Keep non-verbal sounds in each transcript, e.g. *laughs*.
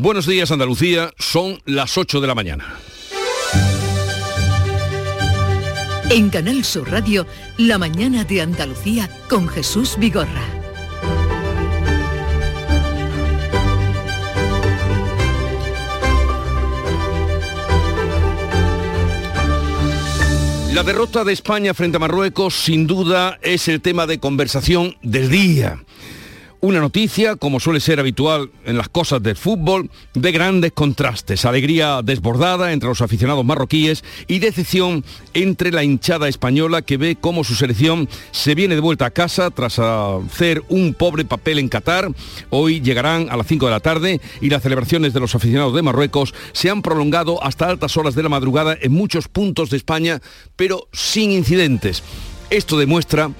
Buenos días Andalucía, son las 8 de la mañana. En Canal Sur Radio, La mañana de Andalucía con Jesús Vigorra. La derrota de España frente a Marruecos sin duda es el tema de conversación del día. Una noticia, como suele ser habitual en las cosas del fútbol, de grandes contrastes, alegría desbordada entre los aficionados marroquíes y decepción entre la hinchada española que ve cómo su selección se viene de vuelta a casa tras hacer un pobre papel en Qatar. Hoy llegarán a las 5 de la tarde y las celebraciones de los aficionados de Marruecos se han prolongado hasta altas horas de la madrugada en muchos puntos de España, pero sin incidentes. Esto demuestra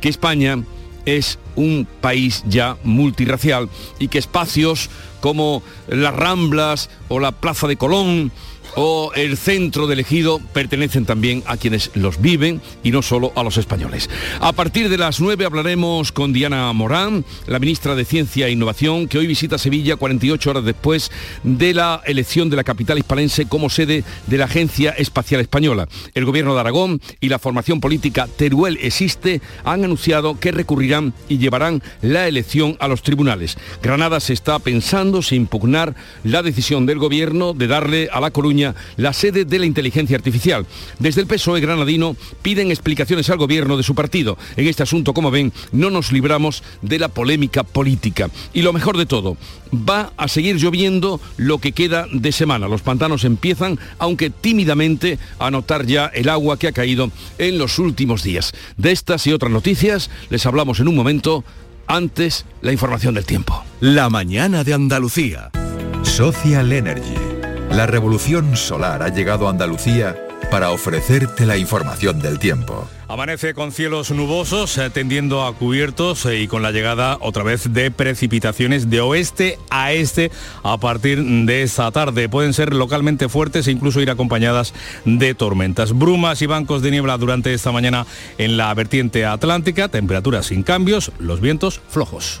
que España es un país ya multirracial y que espacios como las Ramblas o la Plaza de Colón o el centro del ejido pertenecen también a quienes los viven y no solo a los españoles. A partir de las 9 hablaremos con Diana Morán, la ministra de Ciencia e Innovación, que hoy visita Sevilla 48 horas después de la elección de la capital hispalense como sede de la Agencia Espacial Española. El gobierno de Aragón y la formación política Teruel Existe han anunciado que recurrirán y llevarán la elección a los tribunales. Granada se está pensando si impugnar la decisión del gobierno de darle a La Coruña la sede de la inteligencia artificial. Desde el PSOE granadino piden explicaciones al gobierno de su partido. En este asunto, como ven, no nos libramos de la polémica política. Y lo mejor de todo, va a seguir lloviendo lo que queda de semana. Los pantanos empiezan, aunque tímidamente, a notar ya el agua que ha caído en los últimos días. De estas y otras noticias les hablamos en un momento. Antes, la información del tiempo. La mañana de Andalucía. Social Energy. La revolución solar ha llegado a Andalucía para ofrecerte la información del tiempo. Amanece con cielos nubosos, tendiendo a cubiertos eh, y con la llegada otra vez de precipitaciones de oeste a este a partir de esta tarde. Pueden ser localmente fuertes e incluso ir acompañadas de tormentas. Brumas y bancos de niebla durante esta mañana en la vertiente atlántica, temperaturas sin cambios, los vientos flojos.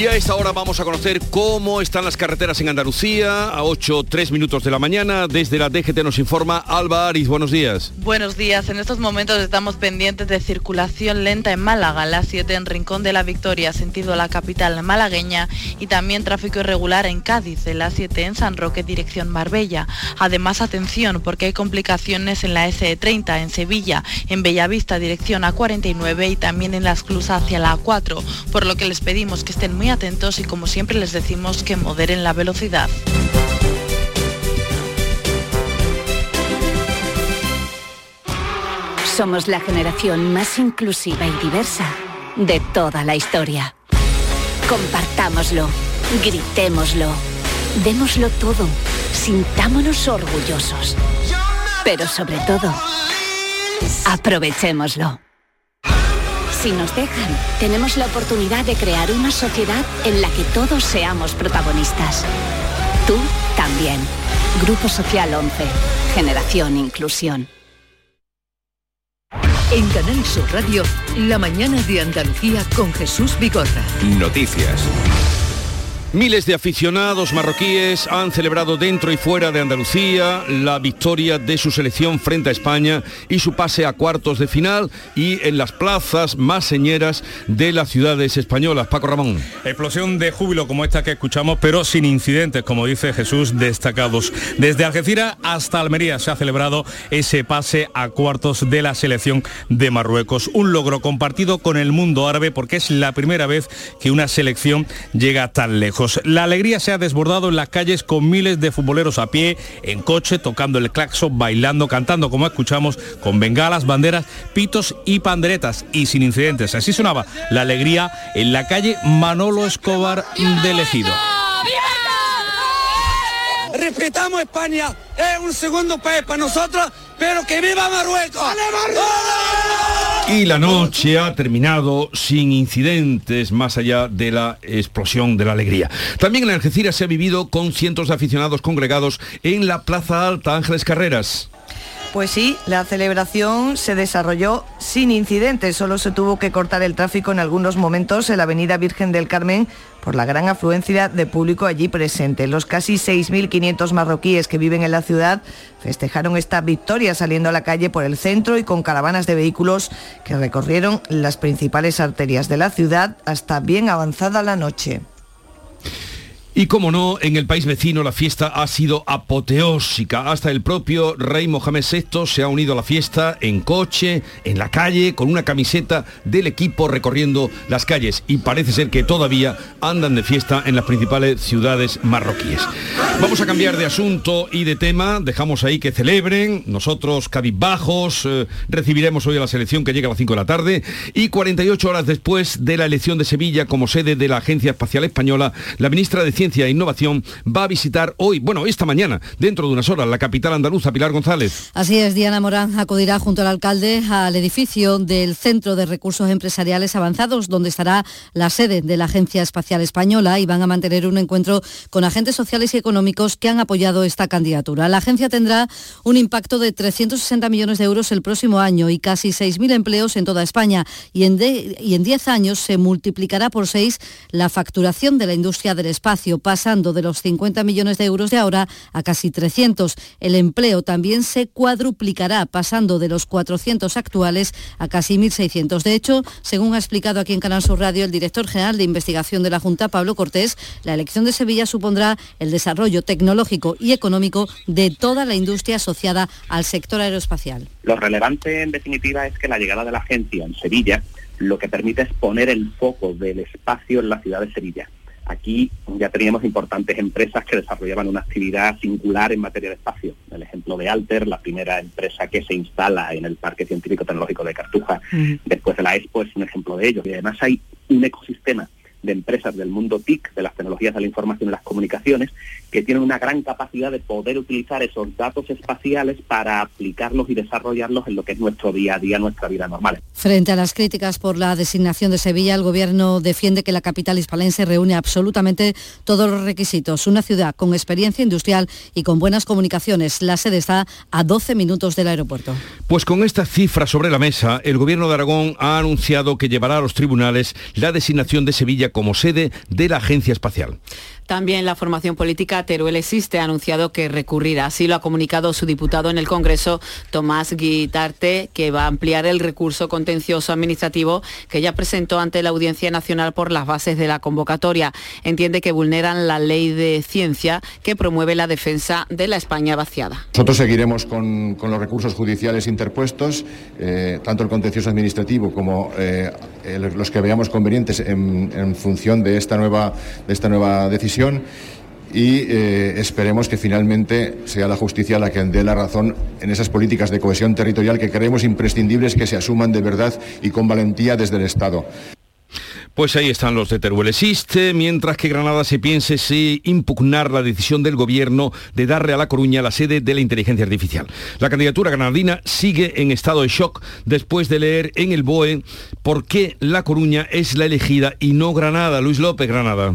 Y a esta hora vamos a conocer cómo están las carreteras en Andalucía, a 8, 3 minutos de la mañana. Desde la DGT nos informa Alba Ariz. Buenos días. Buenos días. En estos momentos estamos pendientes de circulación lenta en Málaga, la 7 en Rincón de la Victoria, sentido la capital malagueña, y también tráfico irregular en Cádiz, en la 7 en San Roque, dirección Marbella. Además, atención, porque hay complicaciones en la SE30 en Sevilla, en Bellavista, dirección A49 y también en la esclusa hacia la A4, por lo que les pedimos que estén muy atentos y como siempre les decimos que moderen la velocidad. Somos la generación más inclusiva y diversa de toda la historia. Compartámoslo, gritémoslo, démoslo todo, sintámonos orgullosos. Pero sobre todo, aprovechémoslo. Si nos dejan, tenemos la oportunidad de crear una sociedad en la que todos seamos protagonistas. Tú también. Grupo Social 11. Generación Inclusión. En Canal Sur Radio, la mañana de Andalucía con Jesús Bigorra. Noticias. Miles de aficionados marroquíes han celebrado dentro y fuera de Andalucía la victoria de su selección frente a España y su pase a cuartos de final y en las plazas más señeras de las ciudades españolas. Paco Ramón. Explosión de júbilo como esta que escuchamos, pero sin incidentes, como dice Jesús, destacados. Desde Algeciras hasta Almería se ha celebrado ese pase a cuartos de la selección de Marruecos. Un logro compartido con el mundo árabe porque es la primera vez que una selección llega tan lejos. La alegría se ha desbordado en las calles con miles de futboleros a pie, en coche, tocando el claxon, bailando, cantando, como escuchamos, con bengalas, banderas, pitos y panderetas y sin incidentes. Así sonaba la alegría en la calle Manolo Escobar del Ejido. respetamos España, es un segundo país para nosotros, pero que viva Marruecos. Y la noche ha terminado sin incidentes más allá de la explosión de la alegría. También en Algeciras se ha vivido con cientos de aficionados congregados en la Plaza Alta Ángeles Carreras. Pues sí, la celebración se desarrolló sin incidentes, solo se tuvo que cortar el tráfico en algunos momentos en la Avenida Virgen del Carmen por la gran afluencia de público allí presente. Los casi 6.500 marroquíes que viven en la ciudad festejaron esta victoria saliendo a la calle por el centro y con caravanas de vehículos que recorrieron las principales arterias de la ciudad hasta bien avanzada la noche. Y como no, en el país vecino la fiesta ha sido apoteósica. Hasta el propio rey Mohamed VI se ha unido a la fiesta en coche, en la calle, con una camiseta del equipo recorriendo las calles. Y parece ser que todavía andan de fiesta en las principales ciudades marroquíes. Vamos a cambiar de asunto y de tema. Dejamos ahí que celebren. Nosotros, cabizbajos, eh, recibiremos hoy a la selección que llega a las 5 de la tarde. Y 48 horas después de la elección de Sevilla como sede de la Agencia Espacial Española, la ministra de Ciencia e Innovación va a visitar hoy, bueno, esta mañana, dentro de unas horas, la capital andaluza, Pilar González. Así es, Diana Morán acudirá junto al alcalde al edificio del Centro de Recursos Empresariales Avanzados, donde estará la sede de la Agencia Espacial Española y van a mantener un encuentro con agentes sociales y económicos que han apoyado esta candidatura. La agencia tendrá un impacto de 360 millones de euros el próximo año y casi 6.000 empleos en toda España y en, y en 10 años se multiplicará por 6 la facturación de la industria del espacio pasando de los 50 millones de euros de ahora a casi 300. El empleo también se cuadruplicará, pasando de los 400 actuales a casi 1.600. De hecho, según ha explicado aquí en Canal Sur Radio el director general de investigación de la Junta, Pablo Cortés, la elección de Sevilla supondrá el desarrollo tecnológico y económico de toda la industria asociada al sector aeroespacial. Lo relevante, en definitiva, es que la llegada de la agencia en Sevilla lo que permite es poner el foco del espacio en la ciudad de Sevilla Aquí ya teníamos importantes empresas que desarrollaban una actividad singular en materia de espacio. El ejemplo de Alter, la primera empresa que se instala en el Parque Científico Tecnológico de Cartuja, después de la Expo, es un ejemplo de ello. Y además hay un ecosistema de empresas del mundo TIC, de las tecnologías de la información y las comunicaciones, que tienen una gran capacidad de poder utilizar esos datos espaciales para aplicarlos y desarrollarlos en lo que es nuestro día a día, nuestra vida normal. Frente a las críticas por la designación de Sevilla, el Gobierno defiende que la capital hispalense reúne absolutamente todos los requisitos. Una ciudad con experiencia industrial y con buenas comunicaciones. La sede está a 12 minutos del aeropuerto. Pues con esta cifra sobre la mesa, el Gobierno de Aragón ha anunciado que llevará a los tribunales la designación de Sevilla como sede de la Agencia Espacial. También la formación política Teruel Existe ha anunciado que recurrirá. Así lo ha comunicado su diputado en el Congreso, Tomás Guitarte, que va a ampliar el recurso contencioso administrativo que ya presentó ante la Audiencia Nacional por las bases de la convocatoria. Entiende que vulneran la ley de ciencia que promueve la defensa de la España vaciada. Nosotros seguiremos con, los recursos judiciales interpuestos, eh, tanto el contencioso administrativo como eh, los que veamos convenientes en, en función de esta nueva, de esta nueva decisión y eh, esperemos que finalmente sea la justicia la que dé la razón en esas políticas de cohesión territorial que creemos imprescindibles que se asuman de verdad y con valentía desde el Estado. Pues ahí están los de Teruel Existe, mientras que Granada se piense si impugnar la decisión del gobierno de darle a La Coruña la sede de la inteligencia artificial. La candidatura granadina sigue en estado de shock después de leer en el BOE por qué La Coruña es la elegida y no Granada. Luis López, Granada.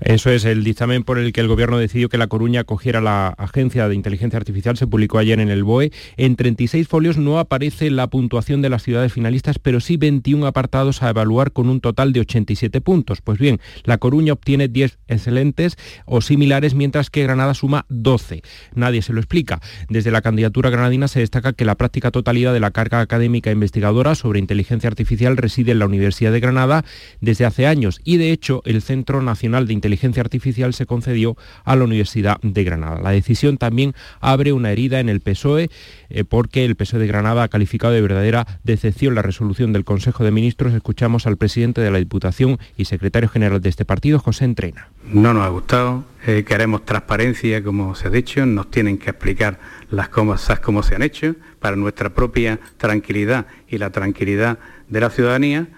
Eso es, el dictamen por el que el Gobierno decidió que La Coruña acogiera la Agencia de Inteligencia Artificial se publicó ayer en el BOE. En 36 folios no aparece la puntuación de las ciudades finalistas, pero sí 21 apartados a evaluar con un total de 87 puntos. Pues bien, La Coruña obtiene 10 excelentes o similares, mientras que Granada suma 12. Nadie se lo explica. Desde la candidatura granadina se destaca que la práctica totalidad de la carga académica investigadora sobre inteligencia artificial reside en la Universidad de Granada desde hace años y, de hecho, el Centro Nacional de Inteligencia Artificial se concedió a la Universidad de Granada. La decisión también abre una herida en el PSOE eh, porque el PSOE de Granada ha calificado de verdadera decepción la resolución del Consejo de Ministros. Escuchamos al presidente de la Diputación y secretario general de este partido, José Entrena. No nos ha gustado, eh, queremos transparencia, como se ha dicho, nos tienen que explicar las cosas como se han hecho para nuestra propia tranquilidad y la tranquilidad de la ciudadanía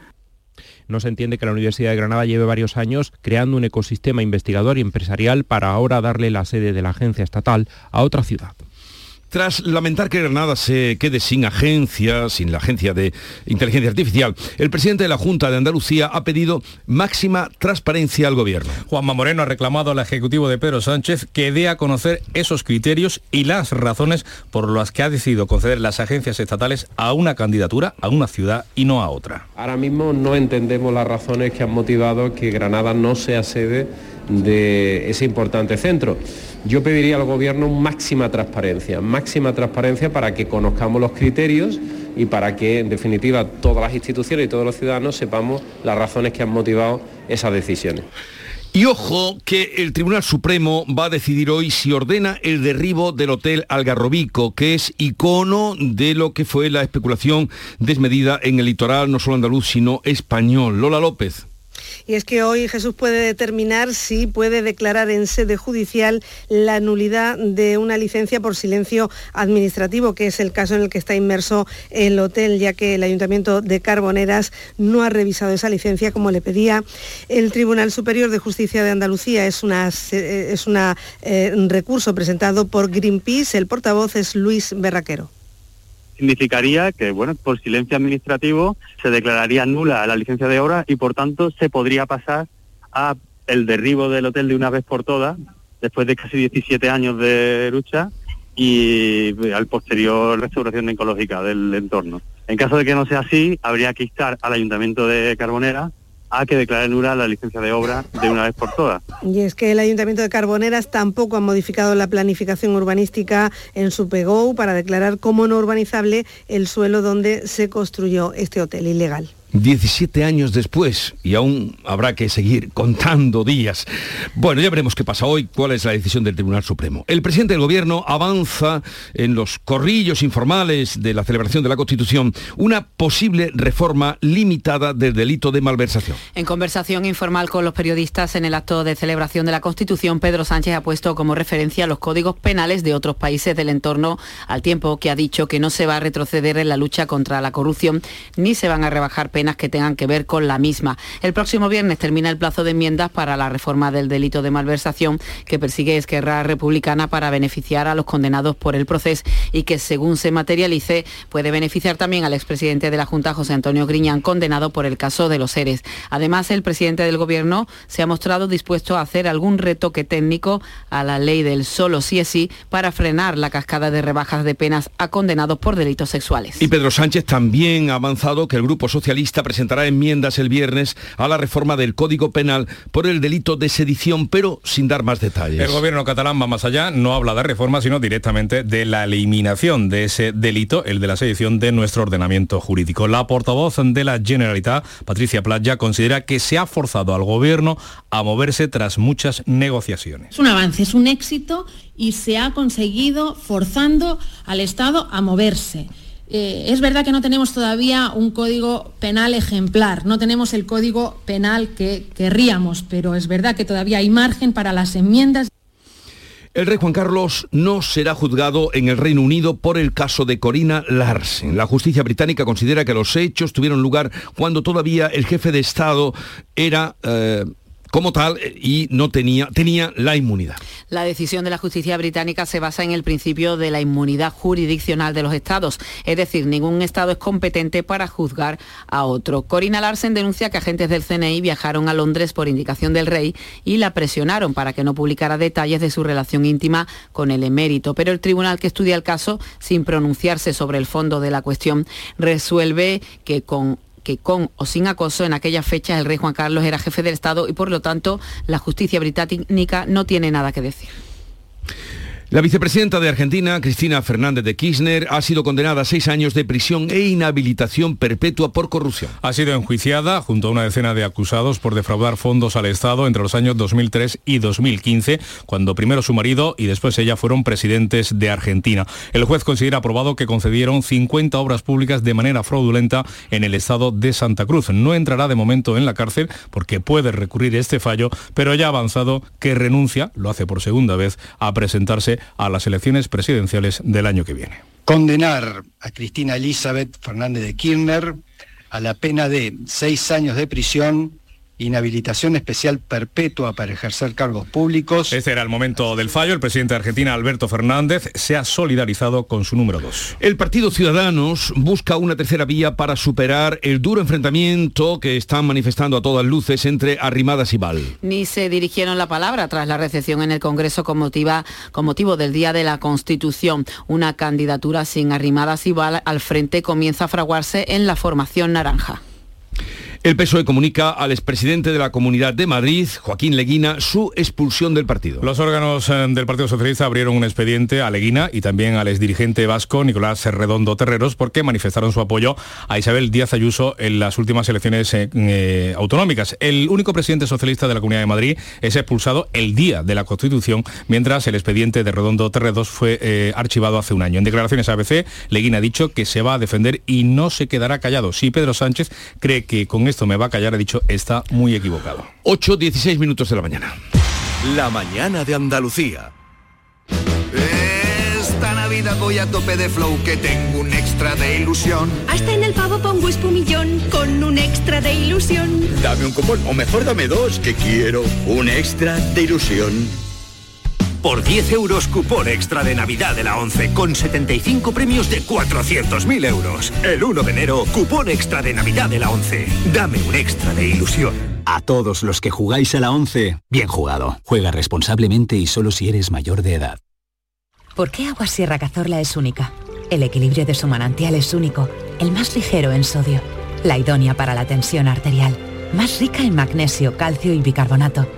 no se entiende que la Universidad de Granada lleve varios años creando un ecosistema investigador y empresarial para ahora darle la sede de la agencia estatal a otra ciudad. Tras lamentar que Granada se quede sin agencia, sin la agencia de inteligencia artificial, el presidente de la Junta de Andalucía ha pedido máxima transparencia al gobierno. Juanma Moreno ha reclamado al Ejecutivo de Pedro Sánchez que dé a conocer esos criterios y las razones por las que ha decidido conceder las agencias estatales a una candidatura, a una ciudad y no a otra. Ahora mismo no entendemos las razones que han motivado que Granada no sea sede de ese importante centro. Yo pediría al Gobierno máxima transparencia, máxima transparencia para que conozcamos los criterios y para que, en definitiva, todas las instituciones y todos los ciudadanos sepamos las razones que han motivado esas decisiones. Y ojo que el Tribunal Supremo va a decidir hoy si ordena el derribo del Hotel Algarrobico, que es icono de lo que fue la especulación desmedida en el litoral no solo andaluz, sino español. Lola López. Y es que hoy Jesús puede determinar si puede declarar en sede judicial la nulidad de una licencia por silencio administrativo, que es el caso en el que está inmerso el hotel, ya que el Ayuntamiento de Carboneras no ha revisado esa licencia como le pedía el Tribunal Superior de Justicia de Andalucía. Es, una, eh, un recurso presentado por Greenpeace. El portavoz es Luis Berraquero significaría que, bueno, por silencio administrativo se declararía nula la licencia de obra y por tanto se podría pasar a el derribo del hotel de una vez por todas, después de casi 17 años de lucha y al posterior restauración ecológica del entorno. En caso de que no sea así, habría que instar al Ayuntamiento de Carbonera a que declare nula la licencia de obra de una vez por todas. Y es que el Ayuntamiento de Carboneras tampoco ha modificado la planificación urbanística en su PEGO para declarar como no urbanizable el suelo donde se construyó este hotel ilegal. 17 años después y aún habrá que seguir contando días. Bueno, ya veremos qué pasa hoy, cuál es la decisión del Tribunal Supremo. El presidente del Gobierno avanza en los corrillos informales de la celebración de la Constitución una posible reforma limitada del delito de malversación. En conversación informal con los periodistas en el acto de celebración de la Constitución, Pedro Sánchez ha puesto como referencia los códigos penales de otros países del entorno, al tiempo que ha dicho que no se va a retroceder en la lucha contra la corrupción ni se van a rebajar penas que tengan que ver con la misma. El próximo viernes termina el plazo de enmiendas para la reforma del delito de malversación que persigue Esquerra Republicana para beneficiar a los condenados por el proceso y que según se materialice puede beneficiar también al expresidente de la Junta, José Antonio Griñán, condenado por el caso de los seres. Además, el presidente del Gobierno se ha mostrado dispuesto a hacer algún retoque técnico a la ley del solo sí es sí para frenar la cascada de rebajas de penas a condenados por delitos sexuales. Y Pedro Sánchez también ha avanzado que el Grupo Socialista presentará enmiendas el viernes a la reforma del Código Penal por el delito de sedición, pero sin dar más detalles. El gobierno catalán va más allá, no habla de reforma, sino directamente de la eliminación de ese delito, el de la sedición, de nuestro ordenamiento jurídico. La portavoz de la Generalitat, Patricia Playa, considera que se ha forzado al gobierno a moverse tras muchas negociaciones. Es un avance, es un éxito y se ha conseguido forzando al Estado a moverse. Eh, es verdad que no tenemos todavía un código penal ejemplar, no tenemos el código penal que querríamos, pero es verdad que todavía hay margen para las enmiendas. El rey Juan Carlos no será juzgado en el Reino Unido por el caso de Corina Larsen. La justicia británica considera que los hechos tuvieron lugar cuando todavía el jefe de Estado era... Eh, como tal eh, y no tenía, tenía la inmunidad. La decisión de la justicia británica se basa en el principio de la inmunidad jurisdiccional de los estados, es decir, ningún estado es competente para juzgar a otro. Corina Larsen denuncia que agentes del CNI viajaron a Londres por indicación del rey y la presionaron para que no publicara detalles de su relación íntima con el emérito, pero el tribunal que estudia el caso, sin pronunciarse sobre el fondo de la cuestión, resuelve que con que con o sin acoso en aquellas fechas el rey Juan Carlos era jefe del Estado y por lo tanto la justicia británica no tiene nada que decir. La vicepresidenta de Argentina, Cristina Fernández de Kirchner, ha sido condenada a seis años de prisión e inhabilitación perpetua por corrupción. Ha sido enjuiciada junto a una decena de acusados por defraudar fondos al Estado entre los años 2003 y 2015, cuando primero su marido y después ella fueron presidentes de Argentina. El juez considera aprobado que concedieron 50 obras públicas de manera fraudulenta en el Estado de Santa Cruz. No entrará de momento en la cárcel porque puede recurrir este fallo, pero ya ha avanzado que renuncia, lo hace por segunda vez, a presentarse a las elecciones presidenciales del año que viene. Condenar a Cristina Elizabeth Fernández de Kirchner a la pena de seis años de prisión inhabilitación especial perpetua para ejercer cargos públicos. Este era el momento del fallo. El presidente de Argentina, Alberto Fernández, se ha solidarizado con su número dos. El Partido Ciudadanos busca una tercera vía para superar el duro enfrentamiento que están manifestando a todas luces entre Arrimadas y Val. Ni se dirigieron la palabra tras la recepción en el Congreso con, motiva, con motivo del Día de la Constitución. Una candidatura sin Arrimadas y Val al frente comienza a fraguarse en la formación naranja. El PSOE comunica al expresidente de la Comunidad de Madrid, Joaquín Leguina, su expulsión del partido. Los órganos eh, del Partido Socialista abrieron un expediente a Leguina y también al exdirigente vasco Nicolás Redondo Terreros porque manifestaron su apoyo a Isabel Díaz Ayuso en las últimas elecciones eh, eh, autonómicas. El único presidente socialista de la Comunidad de Madrid es expulsado el día de la Constitución, mientras el expediente de Redondo Terreros fue archivado hace un año. En declaraciones a ABC, Leguina ha dicho que se va a defender y no se quedará callado. Si Pedro Sánchez cree que con esto me va a callar, he dicho, está muy equivocado. 8, 16 minutos de la mañana. La mañana de Andalucía. Esta Navidad voy a tope de flow que tengo un extra de ilusión. Hasta en el pavo pongo espumillón con un extra de ilusión. Dame un cupón, o mejor dame dos, que quiero un extra de ilusión. Por 10 euros cupón extra de Navidad de la 11 con 75 premios de 400.000 euros. El 1 de enero, cupón extra de Navidad de la 11. Dame un extra de ilusión. A todos los que jugáis a la 11, bien jugado. Juega responsablemente y solo si eres mayor de edad. ¿Por qué Agua Sierra Cazorla es única? El equilibrio de su manantial es único, el más ligero en sodio, la idónea para la tensión arterial, más rica en magnesio, calcio y bicarbonato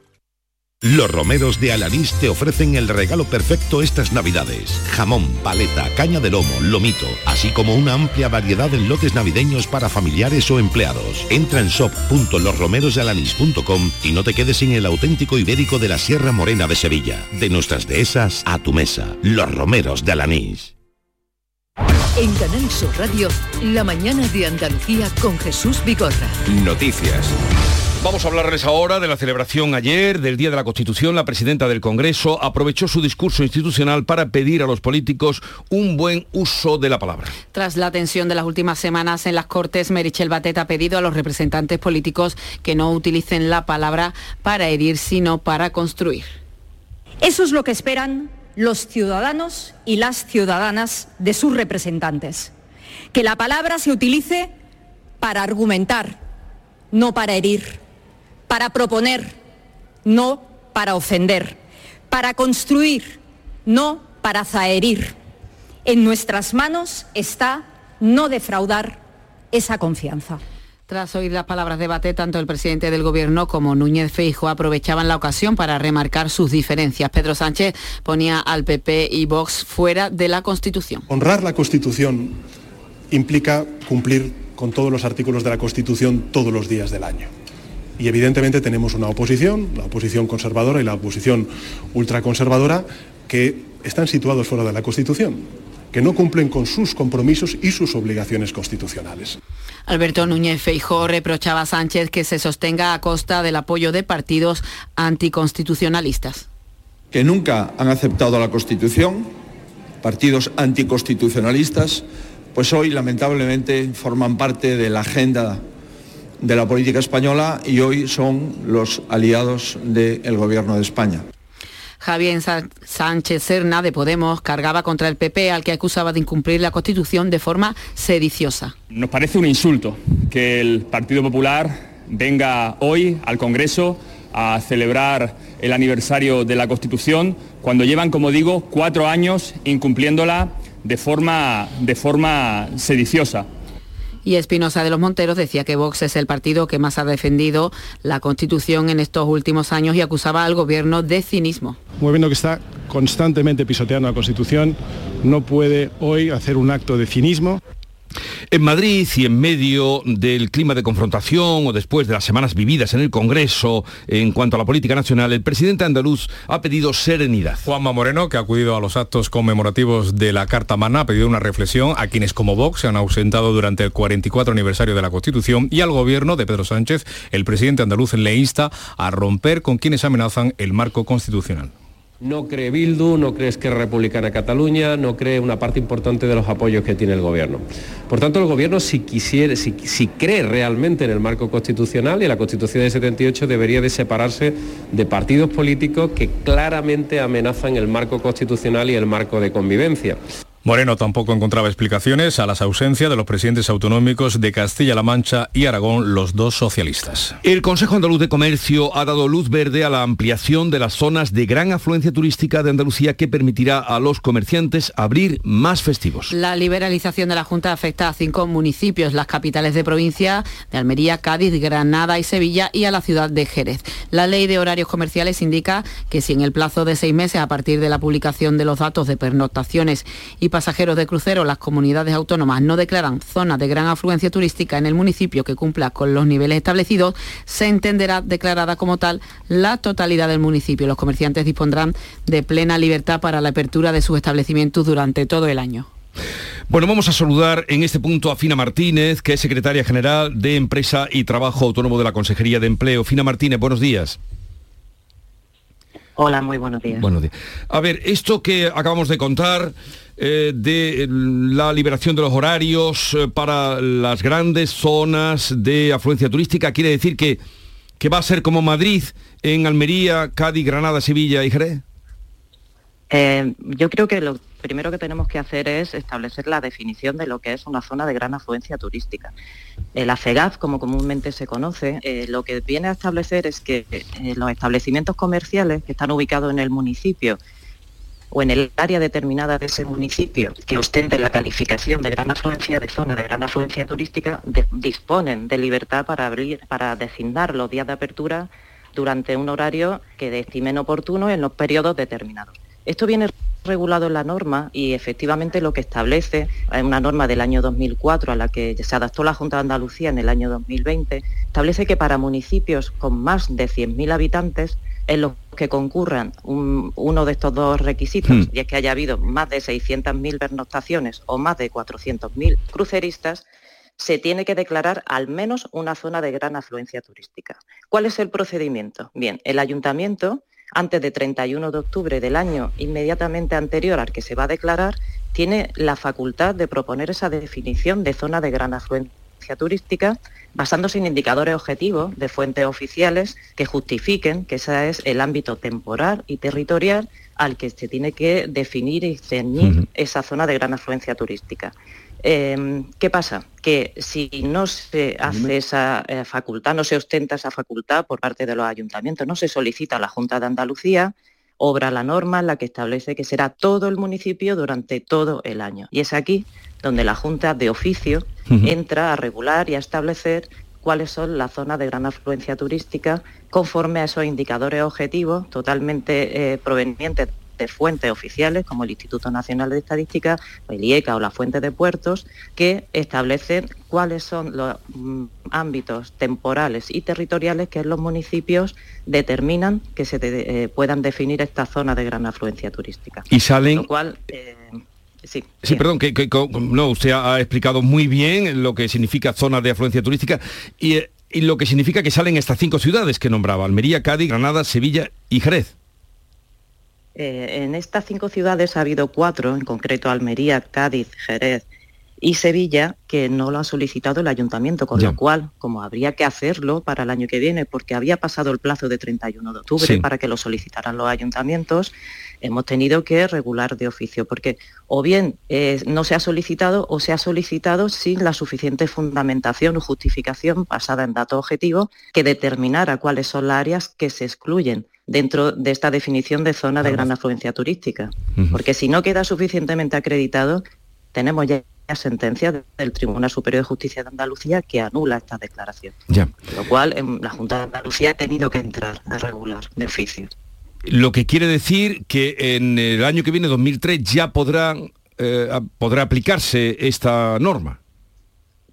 Los romeros de Alanís te ofrecen el regalo perfecto estas navidades. Jamón, paleta, caña de lomo, lomito, así como una amplia variedad en lotes navideños para familiares o empleados. Entra en shop.losromerosdealanís.com y no te quedes sin el auténtico ibérico de la Sierra Morena de Sevilla. De nuestras dehesas a tu mesa. Los romeros de Alanís. En Canal Sur Radio, la mañana de Andalucía con Jesús Vigorra. Noticias. Vamos a hablarles ahora de la celebración ayer del Día de la Constitución. La presidenta del Congreso aprovechó su discurso institucional para pedir a los políticos un buen uso de la palabra. Tras la tensión de las últimas semanas en las Cortes, Merichel Batet ha pedido a los representantes políticos que no utilicen la palabra para herir, sino para construir. Eso es lo que esperan los ciudadanos y las ciudadanas de sus representantes. Que la palabra se utilice para argumentar, no para herir para proponer, no para ofender, para construir, no para zaherir. En nuestras manos está no defraudar esa confianza. Tras oír las palabras de Bate, tanto el presidente del Gobierno como Núñez Feijo aprovechaban la ocasión para remarcar sus diferencias. Pedro Sánchez ponía al PP y Vox fuera de la Constitución. Honrar la Constitución implica cumplir con todos los artículos de la Constitución todos los días del año. Y evidentemente tenemos una oposición, la oposición conservadora y la oposición ultraconservadora, que están situados fuera de la Constitución, que no cumplen con sus compromisos y sus obligaciones constitucionales. Alberto Núñez Feijó reprochaba a Sánchez que se sostenga a costa del apoyo de partidos anticonstitucionalistas. Que nunca han aceptado la Constitución, partidos anticonstitucionalistas, pues hoy lamentablemente forman parte de la agenda de la política española y hoy son los aliados del Gobierno de España. Javier Sánchez Serna de Podemos cargaba contra el PP al que acusaba de incumplir la Constitución de forma sediciosa. Nos parece un insulto que el Partido Popular venga hoy al Congreso a celebrar el aniversario de la Constitución cuando llevan, como digo, cuatro años incumpliéndola de forma, de forma sediciosa. Y Espinosa de los Monteros decía que Vox es el partido que más ha defendido la Constitución en estos últimos años y acusaba al gobierno de cinismo. Un gobierno que está constantemente pisoteando la Constitución no puede hoy hacer un acto de cinismo. En Madrid y en medio del clima de confrontación o después de las semanas vividas en el Congreso en cuanto a la política nacional, el presidente andaluz ha pedido serenidad. Juanma Moreno, que ha acudido a los actos conmemorativos de la Carta Magna, ha pedido una reflexión a quienes como Vox se han ausentado durante el 44 aniversario de la Constitución y al gobierno de Pedro Sánchez, el presidente andaluz le insta a romper con quienes amenazan el marco constitucional. No cree Bildu, no cree Esquerra Republicana Cataluña, no cree una parte importante de los apoyos que tiene el gobierno. Por tanto, el gobierno si si cree realmente en el marco constitucional y la Constitución de 78 debería de separarse de partidos políticos que claramente amenazan el marco constitucional y el marco de convivencia. Moreno tampoco encontraba explicaciones a las ausencias de los presidentes autonómicos de Castilla-La Mancha y Aragón, los dos socialistas. El Consejo Andaluz de Comercio ha dado luz verde a la ampliación de las zonas de gran afluencia turística de Andalucía que permitirá a los comerciantes abrir más festivos. La liberalización de la Junta afecta a cinco municipios, las capitales de provincia de Almería, Cádiz, Granada y Sevilla y a la ciudad de Jerez. La ley de horarios comerciales indica que si en el plazo de seis meses a partir de la publicación de los datos de pernoctaciones y pasajeros de crucero, las comunidades autónomas no declaran zonas de gran afluencia turística en el municipio que cumpla con los niveles establecidos, se entenderá declarada como tal la totalidad del municipio. Los comerciantes dispondrán de plena libertad para la apertura de sus establecimientos durante todo el año. Bueno, vamos a saludar en este punto a Fina Martínez, que es secretaria general de Empresa y Trabajo Autónomo de la Consejería de Empleo. Fina Martínez, buenos días. Hola, muy buenos días. Buenos días. A ver, esto que acabamos de contar eh, de la liberación de los horarios eh, para las grandes zonas de afluencia turística quiere decir que, que va a ser como Madrid en Almería, Cádiz, Granada, Sevilla y Jerez. Eh, yo creo que lo primero que tenemos que hacer es establecer la definición de lo que es una zona de gran afluencia turística. la FEGAF, como comúnmente se conoce, lo que viene a establecer es que los establecimientos comerciales que están ubicados en el municipio o en el área determinada de ese municipio que ostente la calificación de gran afluencia, de zona de gran afluencia turística, disponen de libertad para abrir, para designar los días de apertura durante un horario que estimen oportuno en los periodos determinados. Esto viene regulado en la norma y efectivamente lo que establece, es una norma del año 2004 a la que se adaptó la Junta de Andalucía en el año 2020, establece que para municipios con más de 100.000 habitantes en los que concurran uno de estos dos requisitos, hmm. y es que haya habido más de 600.000 pernoctaciones o más de 400.000 cruceristas, se tiene que declarar al menos una zona de gran afluencia turística. ¿Cuál es el procedimiento? Bien, el ayuntamiento, antes de 31 de octubre del año inmediatamente anterior al que se va a declarar, tiene la facultad de proponer esa definición de zona de gran afluencia turística basándose en indicadores objetivos de fuentes oficiales que justifiquen que ese es el ámbito temporal y territorial al que se tiene que definir y ceñir esa zona de gran afluencia turística. Em, ¿Qué pasa? Que si no se hace esa eh, facultad, no se ostenta esa facultad por parte de los ayuntamientos, no se solicita a la Junta de Andalucía, obra la norma en la que establece que será todo el municipio durante todo el año. Y es aquí donde la Junta de oficio entra a regular y a establecer cuáles son las zonas de gran afluencia turística conforme a esos indicadores objetivos totalmente eh, provenientes de fuentes oficiales como el Instituto Nacional de Estadística, el IECA o la fuente de puertos, que establecen cuáles son los mm, ámbitos temporales y territoriales que en los municipios determinan que se eh, puedan definir esta zona de gran afluencia turística. Y salen... Lo cual, eh, Sí, sí perdón, que, no, usted ha explicado muy bien lo que significa zona de afluencia turística y, lo que significa que salen estas cinco ciudades que nombraba, Almería, Cádiz, Granada, Sevilla y Jerez. Eh, en estas cinco ciudades ha habido cuatro, en concreto Almería, Cádiz, Jerez y Sevilla, que no lo ha solicitado el ayuntamiento, con lo cual, como habría que hacerlo para el año que viene, porque había pasado el plazo de 31 de octubre para que lo solicitaran los ayuntamientos, hemos tenido que regular de oficio, porque o bien eh, no se ha solicitado o se ha solicitado sin la suficiente fundamentación o justificación basada en datos objetivos que determinara cuáles son las áreas que se excluyen dentro de esta definición de zona de gran afluencia turística. Porque si no queda suficientemente acreditado, tenemos ya sentencia del Tribunal Superior de Justicia de Andalucía que anula esta declaración. Ya. Lo cual la Junta de Andalucía ha tenido que entrar a regular de oficio. Lo que quiere decir que en el año que viene, 2003, ya podrá, eh, podrá aplicarse esta norma.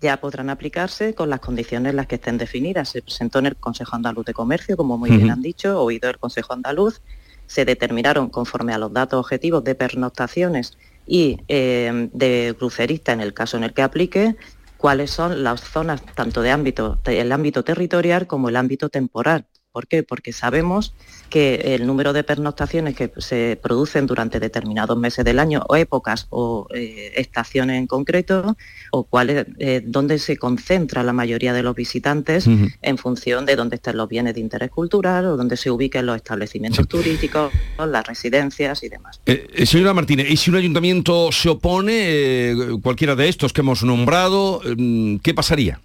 ya podrán aplicarse con las condiciones en las que estén definidas. Se presentó en el Consejo Andaluz de Comercio, como muy bien han dicho, oído el Consejo Andaluz, se determinaron conforme a los datos objetivos de pernoctaciones y eh, de crucerista en el caso en el que aplique, cuáles son las zonas tanto de ámbito, el ámbito territorial como el ámbito temporal. ¿Por qué? Porque sabemos que el número de pernoctaciones que se producen durante determinados meses del año o épocas o eh, estaciones en concreto o cuáles, eh, dónde se concentra la mayoría de los visitantes en función de dónde estén los bienes de interés cultural o dónde se ubiquen los establecimientos turísticos, las residencias y demás. Eh, señora Martínez, ¿y si un ayuntamiento se opone, cualquiera de estos que hemos nombrado, qué pasaría?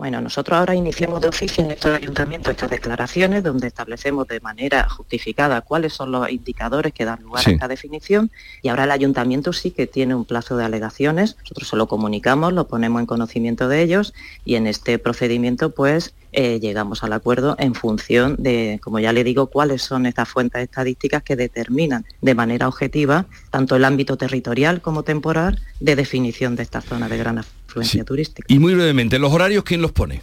Bueno, nosotros ahora iniciamos de oficio en estos ayuntamientos estas declaraciones donde establecemos de manera justificada cuáles son los indicadores que dan lugar a esta definición y ahora el ayuntamiento sí que tiene un plazo de alegaciones, nosotros se lo comunicamos, lo ponemos en conocimiento de ellos y en este procedimiento pues eh, llegamos al acuerdo en función de, como ya le digo, cuáles son estas fuentes estadísticas que determinan de manera objetiva tanto el ámbito territorial como temporal de definición de esta zona de gran afluencia turística. Y muy brevemente, ¿los horarios quién los pone?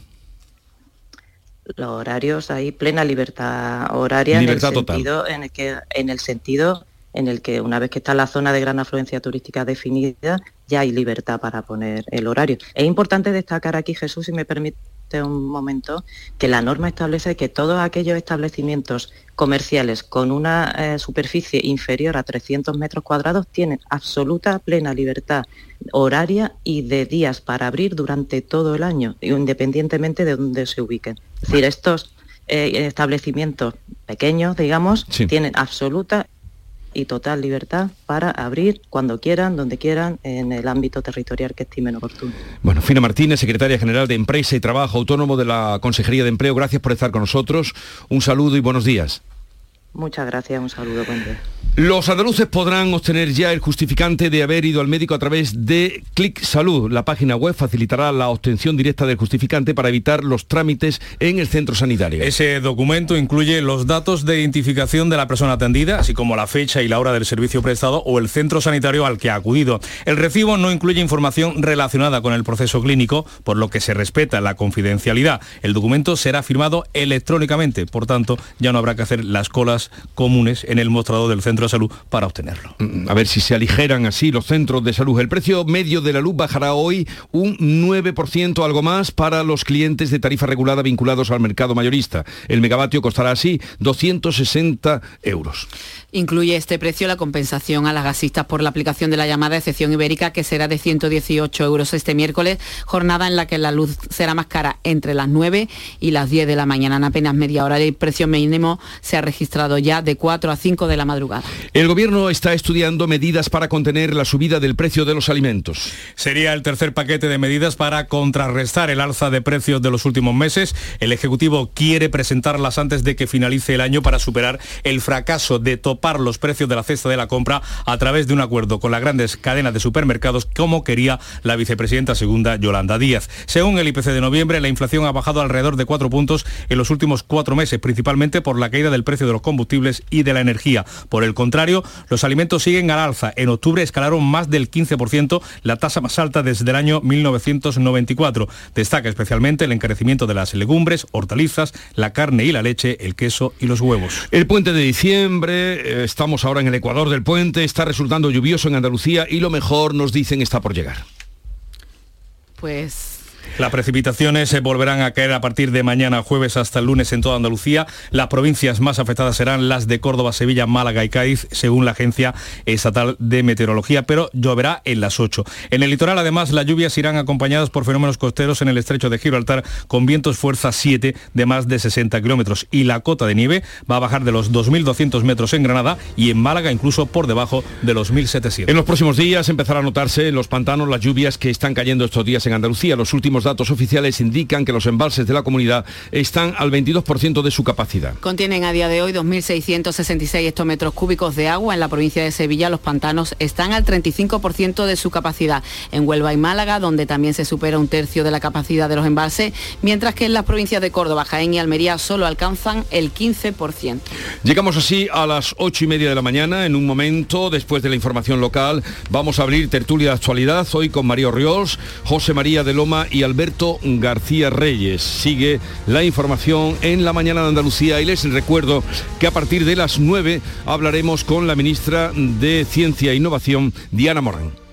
Los horarios hay plena libertad horaria en, el sentido, en, el que, en el sentido en el que una vez que está la zona de gran afluencia turística definida, ya hay libertad para poner el horario. Es importante destacar aquí, Jesús, si me permite un momento, que la norma establece que todos aquellos establecimientos comerciales con una eh, superficie inferior a 300 metros cuadrados tienen absoluta plena libertad horaria y de días para abrir durante todo el año, independientemente de dónde se ubiquen. Es decir, estos eh, establecimientos pequeños, digamos, tienen absoluta y total libertad para abrir cuando quieran, donde quieran, en el ámbito territorial que estimen oportuno. Bueno, Fina Martínez, secretaria general de Empresa y Trabajo Autónomo de la Consejería de Empleo, gracias por estar con nosotros. Un saludo y buenos días. Muchas gracias, un saludo, buen día. Los andaluces podrán obtener ya el justificante de haber ido al médico a través de Clic Salud. La página web facilitará la obtención directa del justificante para evitar los trámites en el centro sanitario. Ese documento incluye los datos de identificación de la persona atendida, así como la fecha y la hora del servicio prestado o el centro sanitario al que ha acudido. El recibo no incluye información relacionada con el proceso clínico, por lo que se respeta la confidencialidad. El documento será firmado electrónicamente, por tanto, ya no habrá que hacer las colas comunes en el mostrador del centro salud para obtenerlo. Mm, a ver si se aligeran así los centros de salud. El precio medio de la luz bajará hoy un 9%, algo más, para los clientes de tarifa regulada vinculados al mercado mayorista. El megavatio costará así 260 euros. Incluye este precio la compensación a las gasistas por la aplicación de la llamada excepción ibérica, que será de 118 euros este miércoles, jornada en la que la luz será más cara entre las 9 y las 10 de la mañana. En apenas media hora el precio mínimo se ha registrado ya de 4 a 5 de la madrugada. El gobierno está estudiando medidas para contener la subida del precio de los alimentos. Sería el tercer paquete de medidas para contrarrestar el alza de precios de los últimos meses. El Ejecutivo quiere presentarlas antes de que finalice el año para superar el fracaso de topar los precios de la cesta de la compra a través de un acuerdo con las grandes cadenas de supermercados como quería la vicepresidenta segunda Yolanda Díaz. Según el IPC de noviembre, la inflación ha bajado alrededor de cuatro puntos en los últimos cuatro meses, principalmente por la caída del precio de los combustibles y de la energía. Por el contrario, los alimentos siguen al alza. En octubre escalaron más del 15%, la tasa más alta desde el año 1994. Destaca especialmente el encarecimiento de las legumbres, hortalizas, la carne y la leche, el queso y los huevos. El puente de diciembre, eh, estamos ahora en el Ecuador del puente, está resultando lluvioso en Andalucía y lo mejor nos dicen está por llegar. Pues las precipitaciones se volverán a caer a partir de mañana jueves hasta el lunes en toda Andalucía. Las provincias más afectadas serán las de Córdoba, Sevilla, Málaga y Cádiz, según la Agencia Estatal de Meteorología, pero lloverá en las 8. En el litoral, además, las lluvias irán acompañadas por fenómenos costeros en el estrecho de Gibraltar, con vientos fuerza 7 de más de 60 kilómetros. Y la cota de nieve va a bajar de los 2.200 metros en Granada y en Málaga incluso por debajo de los 1.700. En los próximos días empezará a notarse en los pantanos las lluvias que están cayendo estos días en Andalucía. Los últimos últimos datos oficiales indican que los embalses de la comunidad están al 22% de su capacidad. Contienen a día de hoy 2.666 hectómetros cúbicos de agua. En la provincia de Sevilla los pantanos están al 35% de su capacidad. En Huelva y Málaga, donde también se supera un tercio de la capacidad de los embalses, mientras que en las provincias de Córdoba, Jaén y Almería solo alcanzan el 15%. Llegamos así a las 8 y media de la mañana. En un momento, después de la información local, vamos a abrir tertulia de actualidad hoy con Mario Riols, José María de Loma y Alberto García Reyes. Sigue la información en la mañana de Andalucía y les recuerdo que a partir de las 9 hablaremos con la ministra de Ciencia e Innovación, Diana Morán.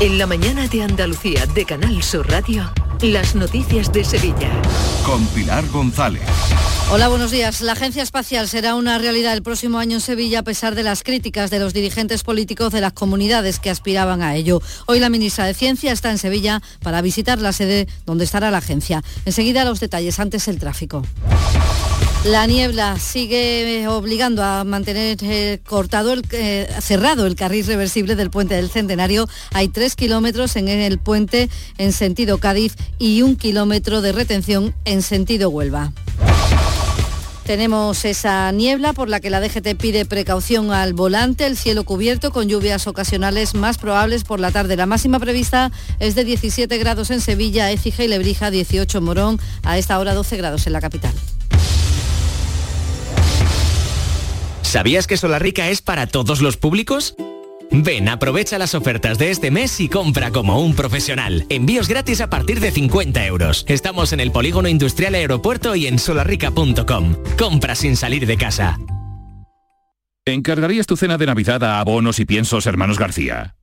En la mañana de Andalucía de Canal Sur Radio, las noticias de Sevilla. Con Pilar González. Hola, buenos días. La Agencia Espacial será una realidad el próximo año en Sevilla a pesar de las críticas de los dirigentes políticos de las comunidades que aspiraban a ello. Hoy la ministra de Ciencia está en Sevilla para visitar la sede donde estará la agencia. Enseguida los detalles, antes el tráfico. La niebla sigue obligando a mantener eh, cortado el, eh, cerrado el carril reversible del puente del Centenario. Hay tres kilómetros en el puente en sentido Cádiz y un kilómetro de retención en sentido Huelva. Tenemos esa niebla por la que la DGT pide precaución al volante, el cielo cubierto con lluvias ocasionales más probables por la tarde. La máxima prevista es de 17 grados en Sevilla, Écija y Lebrija, 18 en Morón, a esta hora 12 grados en la capital. ¿Sabías que Solarrica es para todos los públicos? Ven, aprovecha las ofertas de este mes y compra como un profesional. Envíos gratis a partir de 50 euros. Estamos en el Polígono Industrial Aeropuerto y en solarrica.com. Compra sin salir de casa. ¿Encargarías tu cena de Navidad a abonos y piensos hermanos García?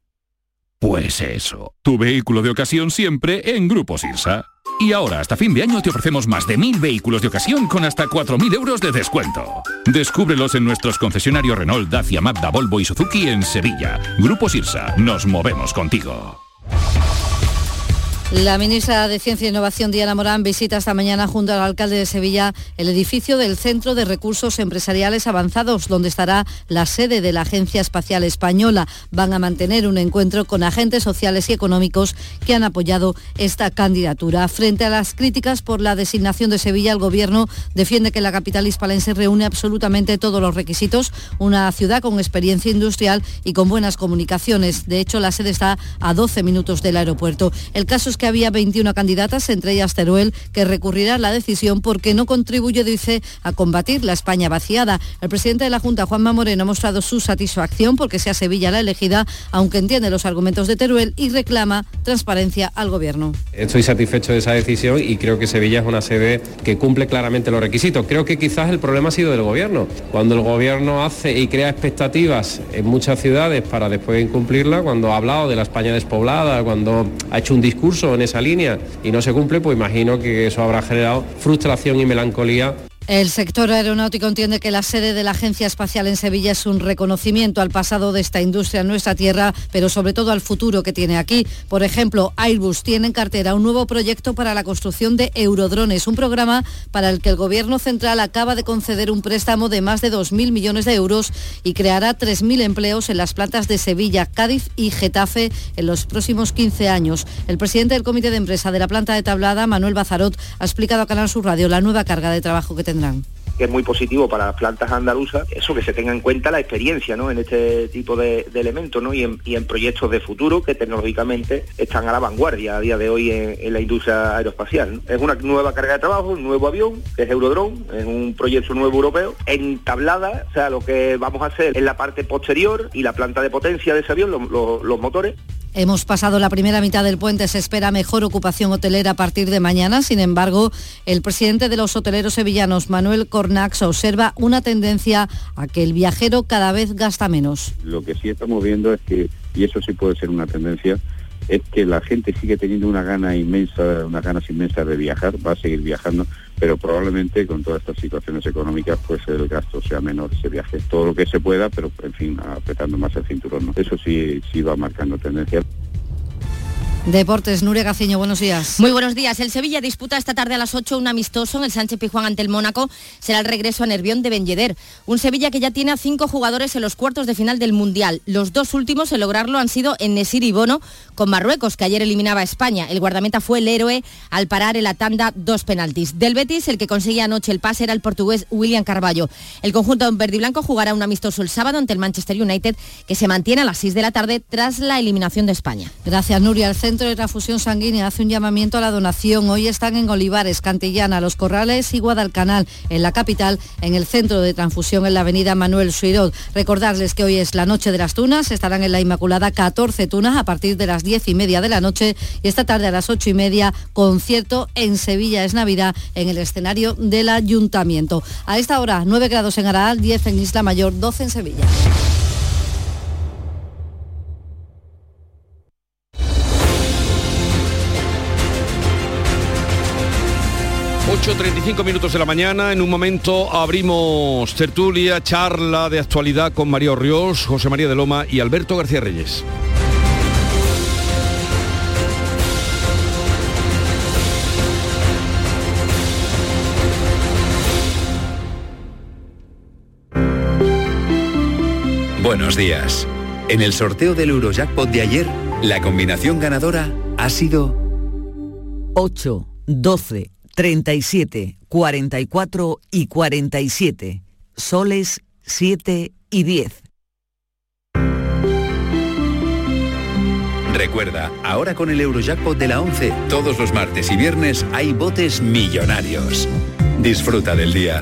Pues eso, tu vehículo de ocasión siempre en Grupo Sirsa. Y ahora, hasta fin de año, te ofrecemos más de mil vehículos de ocasión con hasta 4.000 euros de descuento. Descúbrelos en nuestros concesionarios Renault, Dacia, Mazda, Volvo y Suzuki en Sevilla. Grupo Sirsa, nos movemos contigo. La ministra de Ciencia e Innovación, Diana Morán, visita esta mañana junto al alcalde de Sevilla el edificio del Centro de Recursos Empresariales Avanzados, donde estará la sede de la Agencia Espacial Española. Van a mantener un encuentro con agentes sociales y económicos que han apoyado esta candidatura. Frente a las críticas por la designación de Sevilla, el Gobierno defiende que la capital hispalense reúne absolutamente todos los requisitos, una ciudad con experiencia industrial y con buenas comunicaciones. De hecho, la sede está a 12 minutos del aeropuerto. El caso es había 21 candidatas, entre ellas Teruel, que recurrirá a la decisión porque no contribuye, dice, a combatir la España vaciada. El presidente de la Junta, Juanma Moreno, ha mostrado su satisfacción porque sea Sevilla la elegida, aunque entiende los argumentos de Teruel y reclama transparencia al Gobierno. Estoy satisfecho de esa decisión y creo que Sevilla es una sede que cumple claramente los requisitos. Creo que quizás el problema ha sido del Gobierno. Cuando el Gobierno hace y crea expectativas en muchas ciudades para después incumplirla, cuando ha hablado de la España despoblada, cuando ha hecho un discurso en esa línea y no se cumple, pues imagino que eso habrá generado frustración y melancolía el sector aeronáutico entiende que la sede de la Agencia Espacial en Sevilla es un reconocimiento al pasado de esta industria en nuestra tierra, pero sobre todo al futuro que tiene aquí. Por ejemplo, Airbus tiene en cartera un nuevo proyecto para la construcción de Eurodrones, un programa para el que el Gobierno central acaba de conceder un préstamo de más de 2.000 millones de euros y creará 3.000 empleos en las plantas de Sevilla, Cádiz y Getafe en los próximos 15 años. El presidente del Comité de Empresa de la planta de Tablada, Manuel Bazarot, ha explicado a Canal Sur Radio la nueva carga de trabajo que tendrá que es muy positivo para las plantas andaluzas, eso que se tenga en cuenta la experiencia ¿no? en este tipo de, elementos ¿no? y, en, proyectos de futuro que tecnológicamente están a la vanguardia a día de hoy en, la industria aeroespacial. Es una nueva carga de trabajo, un nuevo avión, que es Eurodrone, es un proyecto nuevo europeo, entablada, o sea, lo que vamos a hacer en la parte posterior y la planta de potencia de ese avión, los motores, Hemos pasado la primera mitad del puente, se espera mejor ocupación hotelera a partir de mañana. Sin embargo, el presidente de los hoteleros sevillanos, Manuel Cornax, observa una tendencia a que el viajero cada vez gasta menos. Lo que sí estamos viendo es que, y eso sí puede ser una tendencia, es que la gente sigue teniendo una gana inmensa, unas ganas inmensas de viajar, va a seguir viajando, pero probablemente con todas estas situaciones económicas pues el gasto sea menor ese viaje. Todo lo que se pueda, pero en fin, apretando más el cinturón. Eso sí, sí va marcando tendencia. Deportes, Nuria Gaciño, buenos días. Muy buenos días. El Sevilla disputa esta tarde a las 8 un amistoso en el Sánchez Pizjuán ante el Mónaco. Será el regreso a Nervión de Benjeder. Un Sevilla que ya tiene a cinco jugadores en los cuartos de final del Mundial. Los dos últimos en lograrlo han sido en Nesir y Bono con Marruecos, que ayer eliminaba a España. El guardameta fue el héroe al parar en la tanda dos penaltis. Del Betis, el que conseguía anoche el pase era el portugués William Carballo. El conjunto verde y blanco jugará un amistoso el sábado ante el Manchester United, que se mantiene a las 6 de la tarde tras la eliminación de España. Gracias, Nuria. El Centro de Transfusión Sanguínea hace un llamamiento a la donación. Hoy están en Olivares, Cantillana, Los Corrales y Guadalcanal, en la capital, en el Centro de Transfusión en la avenida Manuel Suirot. Recordarles que hoy es la Noche de las Tunas, estarán en la Inmaculada 14 tunas a partir de las 10 y media de la noche y esta tarde a las 8 y media concierto en Sevilla es Navidad en el escenario del Ayuntamiento. A esta hora 9 grados en Araal, 10 en Isla Mayor, 12 en Sevilla. 8.35 minutos de la mañana, en un momento abrimos tertulia, charla de actualidad con María Ríos, José María de Loma y Alberto García Reyes. Buenos días. En el sorteo del Eurojackpot de ayer, la combinación ganadora ha sido 8, 12, 37, 44 y 47. Soles 7 y 10. Recuerda, ahora con el Eurojackpot de la 11, todos los martes y viernes hay botes millonarios. Disfruta del día.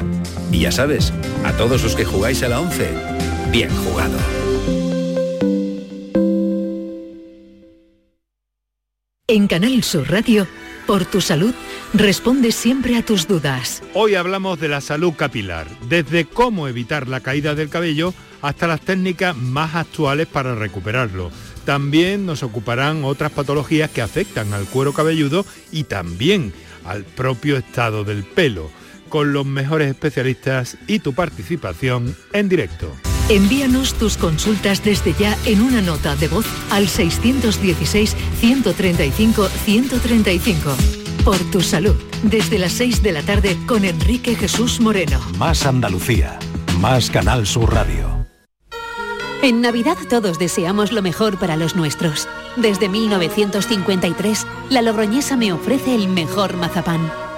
Y ya sabes, a todos los que jugáis a la 11, bien jugado. En Canal Sur Radio, por tu salud, responde siempre a tus dudas. Hoy hablamos de la salud capilar, desde cómo evitar la caída del cabello hasta las técnicas más actuales para recuperarlo. También nos ocuparán otras patologías que afectan al cuero cabelludo y también al propio estado del pelo, con los mejores especialistas y tu participación en directo. Envíanos tus consultas desde ya en una nota de voz al 616-135-135. Por tu salud, desde las 6 de la tarde con Enrique Jesús Moreno. Más Andalucía, más Canal Sur Radio. En Navidad todos deseamos lo mejor para los nuestros. Desde 1953, la Logroñesa me ofrece el mejor mazapán.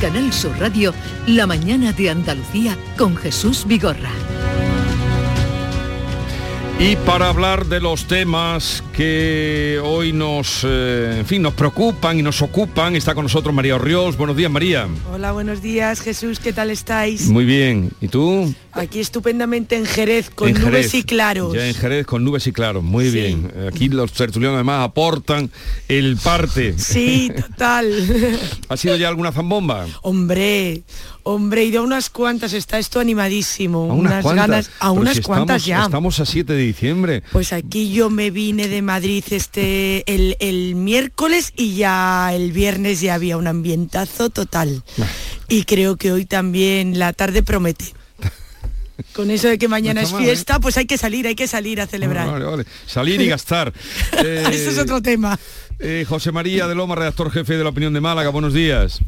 Canal Sur Radio, La mañana de Andalucía con Jesús Vigorra. Y para hablar de los temas que hoy nos, eh, en fin, nos preocupan y nos ocupan, está con nosotros María Orriols. Buenos días, María. Hola, buenos días, Jesús, ¿qué tal estáis? Muy bien. ¿Y tú? Aquí estupendamente en Jerez, con En nubes Jerez. y claros. Ya en Jerez con nubes y claros. Muy bien. Aquí los tertulianos además aportan el parte. Sí, total. *laughs* ¿Ha sido ya alguna zambomba? hombre, hombre, ido a unas cuantas, está esto animadísimo. A unas cuantas. ganas, a unas si cuantas estamos, ya. Estamos a 7 de diciembre. Pues aquí yo me vine de Madrid este el, el miércoles y ya el viernes ya había un ambientazo total. Y creo que hoy también la tarde promete. Con eso de que mañana No es mal, ¿eh? fiesta, pues hay que salir, hay que salir a celebrar. Vale, vale. Salir y gastar. Eh, *laughs* Eso es otro tema. eh, José María de Loma, redactor jefe de la opinión de Málaga, buenos días.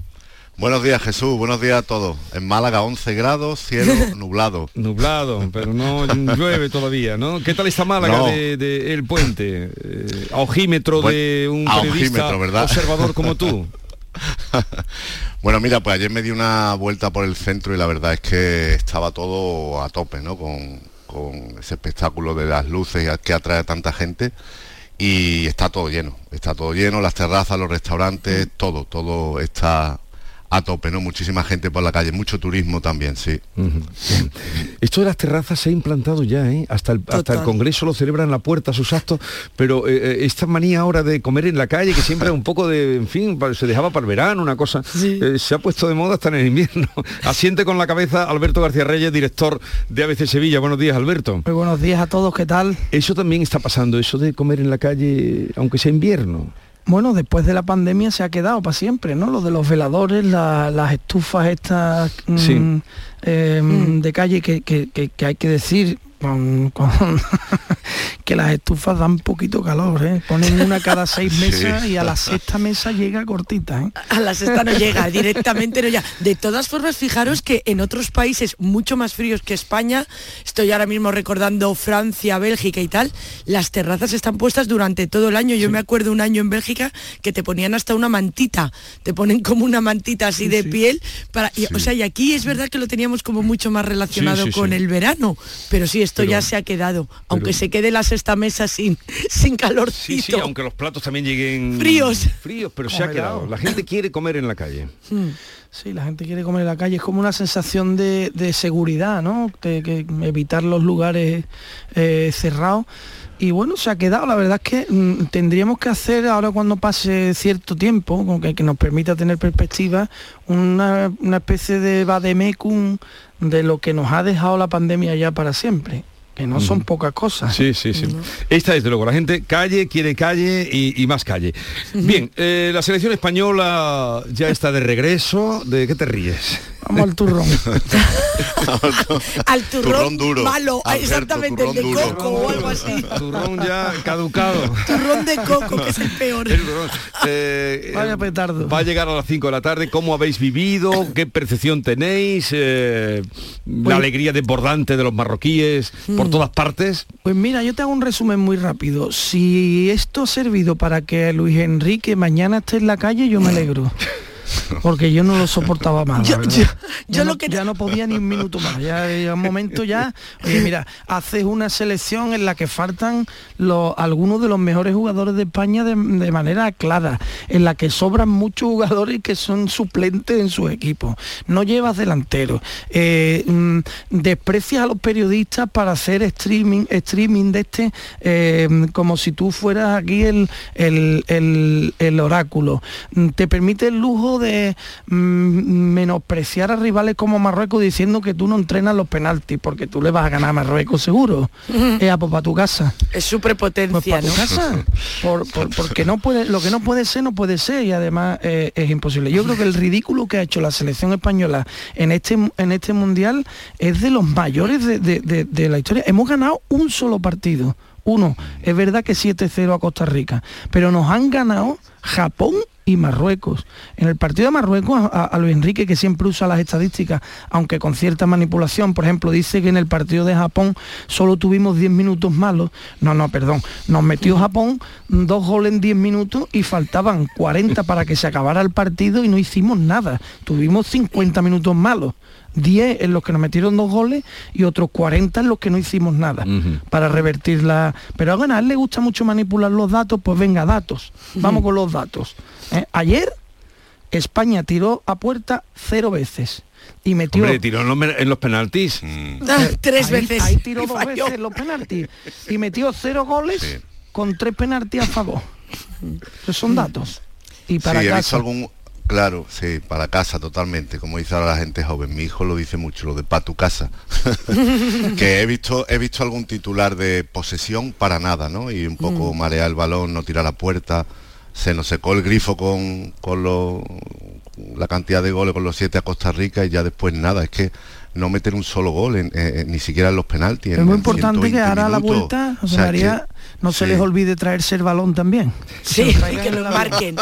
Buenos días Jesús, buenos días a todos. En Málaga 11 grados, cielo *laughs* nublado. Nublado, pero no *laughs* llueve todavía, ¿no? ¿Qué tal está Málaga No. de, de El Puente? Eh, a ojímetro de un periodista ojímetro, ¿verdad? observador como tú. *laughs* Bueno, mira, pues ayer me di una vuelta por el centro y la verdad es que estaba todo a tope, ¿no? Con, con ese espectáculo de las luces que atrae a tanta gente y está todo lleno, está todo lleno, las terrazas, los restaurantes, todo, todo está a tope, ¿no? Muchísima gente por la calle, mucho turismo también, sí. Esto de las terrazas se ha implantado ya, ¿eh? Hasta el, hasta el. Congreso lo celebra en la puerta sus actos, pero eh, eh, esta manía ahora de comer en la calle, que siempre un poco de, en fin, se dejaba para el verano, una cosa, eh, se ha puesto de moda hasta en el invierno. *laughs* Asiente con la cabeza Alberto García Reyes, director de ABC Sevilla. Buenos días, Alberto. Muy buenos días a todos, ¿qué tal? Eso también está pasando, eso de comer en la calle, aunque sea invierno. Bueno, después de la pandemia se ha quedado para siempre, ¿no? Lo de los veladores, la- las estufas estas mm, Sí. eh, de calle que, que- que- que hay que decir con- con- *laughs* que las estufas dan poquito calor, ¿eh? Ponen una cada seis Sí. mesas y a la sexta mesa llega cortita, ¿eh? A la sexta no llega, directamente no llega. De todas formas, fijaros que en otros países mucho más fríos que España, estoy ahora mismo recordando Francia, Bélgica y tal, las terrazas están puestas durante todo el año. Yo me acuerdo un año en Bélgica que te ponían hasta una mantita, te ponen como una mantita así de piel. Para, y, O sea, y aquí es verdad que lo teníamos como mucho más relacionado sí, con sí. el verano, pero sí, esto Pero- ya se ha quedado, aunque se quede la sexta mesa sin, *laughs* sin calorcito. Sí, sí, aunque los platos también lleguen Fríos. Fríos, pero se ha quedado. La gente quiere comer en la calle. Sí, la gente quiere comer en la calle, es como una sensación de, de seguridad, ¿no? De, que evitar los lugares eh, cerrados. Y bueno, se ha quedado, la verdad es que mm, tendríamos que hacer ahora cuando pase cierto tiempo, con que, que nos permita tener perspectiva, una, una especie de vademecum de lo que nos ha dejado la pandemia ya para siempre, que no son pocas cosas. Sí, sí, sí. Esta desde luego, la gente calle, quiere calle y, y más calle. Bien, eh, la selección española ya está de regreso. ¿De qué te ríes? Vamos *laughs* al turrón. Al turrón, Turrón duro. malo, Alberto, exactamente, el de duro. coco o algo así. Turrón ya caducado. Turrón de coco, que es el peor. El. Eh, Vaya petardo. Va a llegar a las 5 de la tarde. ¿Cómo habéis vivido? ¿Qué percepción tenéis? Eh, la Pues- alegría desbordante de los marroquíes por Mm. todas partes. Pues mira, yo te hago un resumen muy rápido. Si esto ha servido para que Luis Enrique mañana esté en la calle, yo me alegro. *laughs* Porque yo no lo soportaba más. *laughs* Yo- no, lo que- ya no podía ni un minuto más. Ya un momento ya. Oye, mira, haces una selección en la que faltan los, algunos de los mejores jugadores de España de, de manera clara, en la que sobran muchos jugadores que son suplentes en sus equipos. No llevas delantero. Eh, mm, desprecias a los periodistas para hacer streaming, streaming de este eh, como si tú fueras aquí el, el- el- el oráculo. Mm, Te permite el lujo de mm, menospreciar a rivales como Marruecos diciendo que tú no entrenas los penaltis porque tú le vas a ganar a Marruecos seguro. Eh, pues para tu casa. Es su prepotencia, Pues ¿no? para tu casa. Por- por- porque no puede, lo que no puede ser, no puede ser y además eh, es imposible. Yo creo que el ridículo que ha hecho la selección española en este, en este mundial es de los mayores de, de- de- de la historia. Hemos ganado un solo partido. Uno, es verdad que 7-0 a Costa Rica, pero nos han ganado Japón y Marruecos. En el partido de Marruecos, a, a Luis Enrique, que siempre usa las estadísticas, aunque con cierta manipulación, por ejemplo, dice que en el partido de Japón solo tuvimos 10 minutos malos. No, no, perdón. Nos metió Japón dos goles en 10 minutos y faltaban 40 para que se acabara el partido y no hicimos nada. Tuvimos 50 minutos malos. 10 en los que nos metieron dos goles y otros 40 en los que no hicimos nada para revertir la... Pero a él le gusta mucho manipular los datos, pues venga, datos. Vamos con los datos. ¿eh? Ayer España tiró a puerta cero veces y metió... Hombre, tiró en los, en los penaltis. Ah, tres Ahí- veces. Ahí tiró Y dos falló. veces los penaltis y metió cero goles con tres penaltis a favor. Esos son datos. Y para sí, casa. algún... Claro, sí, para casa totalmente, como dice ahora la gente joven. Mi hijo lo dice mucho, lo de pa' tu casa. *laughs* que he visto, he visto algún titular de posesión para nada, ¿no? Y un poco Mm. marear el balón, no tirar la puerta. Se nos secó el grifo con, con lo- la cantidad de goles con los siete a Costa Rica y ya después nada. Es que no meter un solo gol, en- eh, ni siquiera en los penaltis. Es en- muy importante que 120 ahora a la vuelta, O José sea, María, que- no se sí. les olvide traerse el balón también. Sí, que lo enmarquen.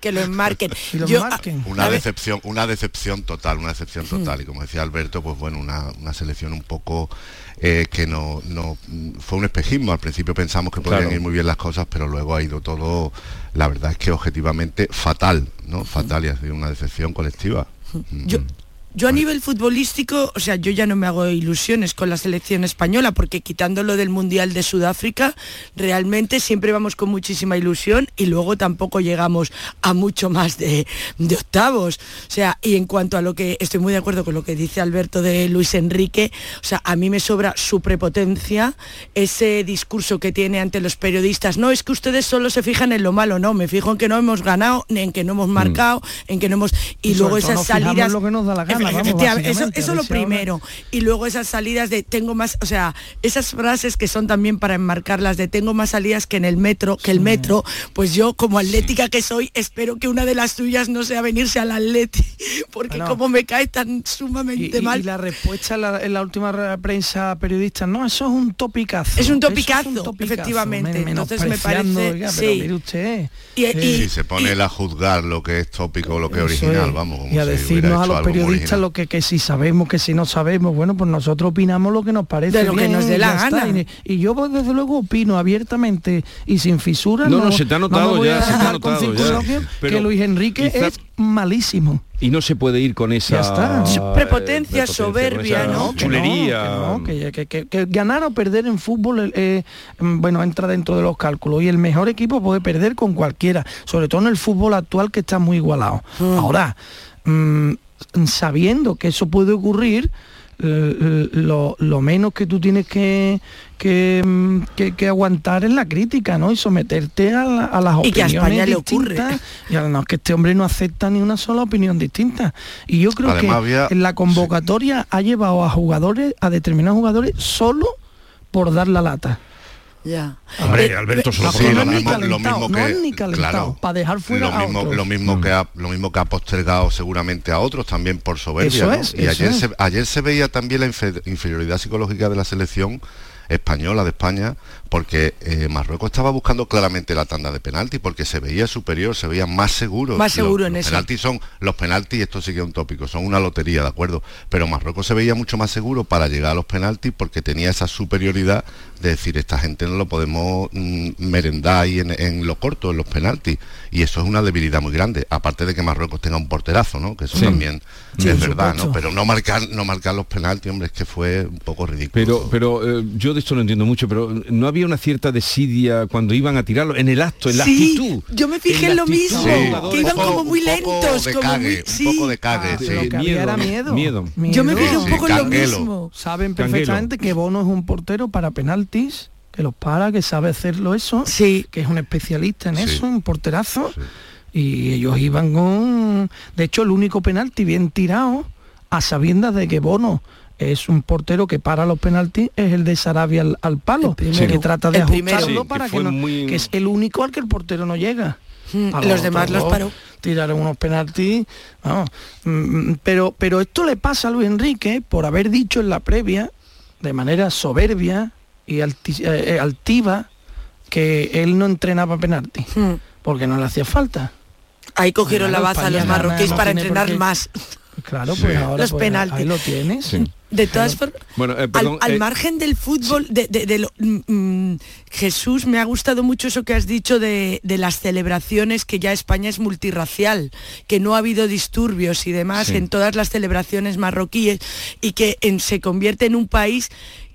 Que lo enmarquen. Y lo Yo- enmarquen. Una decepción, una decepción total, una decepción total. Y como decía Alberto, pues bueno, una, una selección un poco eh, que no, no fue un espejismo. Al principio pensamos que podían Claro. ir muy bien las cosas, pero luego ha ido todo, la verdad es que objetivamente fatal, ¿no? Fatal y ha sido una decepción colectiva. Yo, yo a nivel futbolístico, o sea, yo ya no me hago ilusiones con la selección española, porque quitándolo del Mundial de Sudáfrica, realmente siempre vamos con muchísima ilusión y luego tampoco llegamos a mucho más de, de octavos. O sea, y en cuanto a lo que estoy muy de acuerdo con lo que dice Alberto de Luis Enrique, o sea, a mí me sobra su prepotencia, ese discurso que tiene ante los periodistas. No, es que ustedes solo se fijan en lo malo, no, me fijo en que no hemos ganado, en que no hemos marcado, en que no hemos... Y, Y luego esas salidas... en lo que nos da la gana, vamos, eso, ver lo ahora- primero. Y luego esas salidas de tengo más, o sea, esas frases que son también para enmarcarlas de tengo más salidas que en el metro, que el metro, pues yo como atlética que soy, espero que una de las tuyas no sea venirse al atleti, *laughs* porque Bueno. como me cae tan sumamente y- mal. y la respuesta en la, en la última re- prensa periodista, no, eso es un topicazo. Es un topicazo, efectivamente. Entonces me parece- oiga, pero sí. mire usted. Y- Si se pone él a juzgar lo que es tópico o lo que es original, es. vamos. como y a si hubiera decirnos a hecho los algo muy periodistas lo que, que si sabemos, que si no sabemos, bueno, pues nosotros opinamos lo que nos parece De lo que bien, nos dé y la está. gana. Y, y yo pues, desde luego opino abiertamente y sin fisuras. No, no, se te ha notado me voy ya, a se te ha dejar con notado ya. Pero que Luis Enrique quizá- es malísimo. Y no se puede ir con esa Ya está. eh, Prepotencia, con soberbia, esa ¿no? que Chulería. no, que, no, que- que- que- que ganar o perder en fútbol, eh, mm, bueno, entra dentro de los cálculos. Y el mejor equipo puede perder con cualquiera, sobre todo en el fútbol actual que está muy igualado. Ahora, mm, sabiendo que eso puede ocurrir, eh, lo, lo menos que tú tienes que, que, mm, que- que aguantar es la crítica, ¿no? Y someterte a, la- a las Y que a opiniones España le ocurre. distintas. Y además que este hombre no acepta ni una sola opinión distinta. Y yo creo Además que había- en la convocatoria ha llevado a jugadores, a determinados jugadores, solo por dar la lata. Ya. Hombre, Alberto, solo Sí, no mismo- lo mismo que- claro, para dejar fuera lo a mismo, otros. lo mismo que ha, lo mismo que ha postergado seguramente a otros también por soberbia Eso ¿no? es, y eso ayer es. se, ayer se veía también la infe- inferioridad psicológica de la selección española de España porque eh, Marruecos estaba buscando claramente la tanda de penalti porque se veía superior, se veía más seguro. Más seguro los, en los eso. penaltis son los penaltis, esto sí que es un tópico, son una lotería, ¿de acuerdo? Pero Marruecos se veía mucho más seguro para llegar a los penaltis porque tenía esa superioridad de decir esta gente no lo podemos mm, merendar ahí en, en lo corto, en los penaltis. Y eso es una debilidad muy grande, aparte de que Marruecos tenga un porterazo, ¿no? Que eso Sí. también Sí, es verdad, supuesto. ¿no? Pero no marcar, no marcar los penaltis, hombre, es que fue un poco ridículo. Pero, pero eh, yo de esto no entiendo mucho, pero no había una cierta desidia cuando iban a tirarlo, en el acto, en la Sí, actitud. yo me fijé la en lo actitud mismo, Sí. que iban Un poco- como muy un lentos, de como cague, muy... un sí. poco de cague, Ah, sí. lo que había era miedo. miedo. Yo me fijé Miedo. un poco en lo Canguelo. mismo. Saben Canguelo. perfectamente que Bono es un portero para penaltis, que los para, que sabe hacerlo eso, Sí. que es un especialista en Sí. eso, un porterazo. Y ellos iban con... De hecho, el único penalti bien tirado, a sabiendas de que Bono es un portero que para los penaltis, es el de Sarabia al, al palo, primero. que trata de primero. ajustarlo que para que, fue no, muy- que es el único al que el portero no llega. Mm, A Los demás los paró. Tiraron unos penaltis, vamos. Mm, pero, pero esto le pasa a Luis Enrique por haber dicho en la previa, de manera soberbia y alti- eh, eh, altiva, que él no entrenaba penaltis. Mm. porque no le hacía falta. Ahí cogieron la baza España los marroquíes no para entrenar qué- más. Claro, Sí. pues ahora Los pues, penaltis. ahí lo tienes. Sí. De todas formas, Bueno, eh, al, perdón, al eh, margen del fútbol, de, de- de lo- mm, mm, Jesús, me ha gustado mucho eso que has dicho de, de las celebraciones, que ya España es multirracial, que no ha habido disturbios y demás Sí. en todas las celebraciones marroquíes y que en- se convierte en un país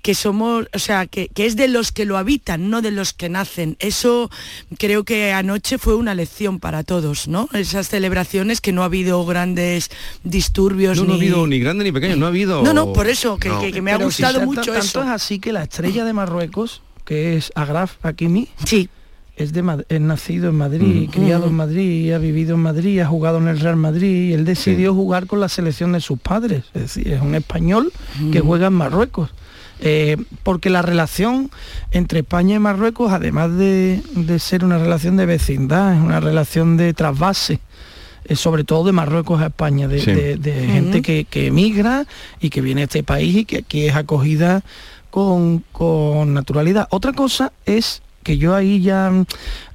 que somos, o sea, que, que es de los que lo habitan, no de los que nacen. Eso creo que anoche fue una lección para todos, ¿no? Esas celebraciones que no ha habido grandes disturbios No, no ha ni... habido ni grande ni pequeño, no ha habido... No, no, por eso, que, que- que me ha Pero si gustado ta- mucho tanto eso. es así que la estrella de Marruecos, que es Agraf Hakimi, sí. es, de, Mad- es nacido en Madrid, Ujú. criado en Ujú. Madrid, ha vivido en Madrid, ha jugado en el Real Madrid y él decidió jugar con la selección de sus padres. Es decir, es un español que Ujú. juega en Marruecos. Eh, porque la relación entre España y Marruecos, además de, de ser una relación de vecindad, es una relación de trasvase. eh, sobre todo de Marruecos a España, de, Sí. de- de Ujú. gente que, que emigra y que viene a este país y que aquí es acogida con, con naturalidad. Otra cosa es que yo ahí ya mm,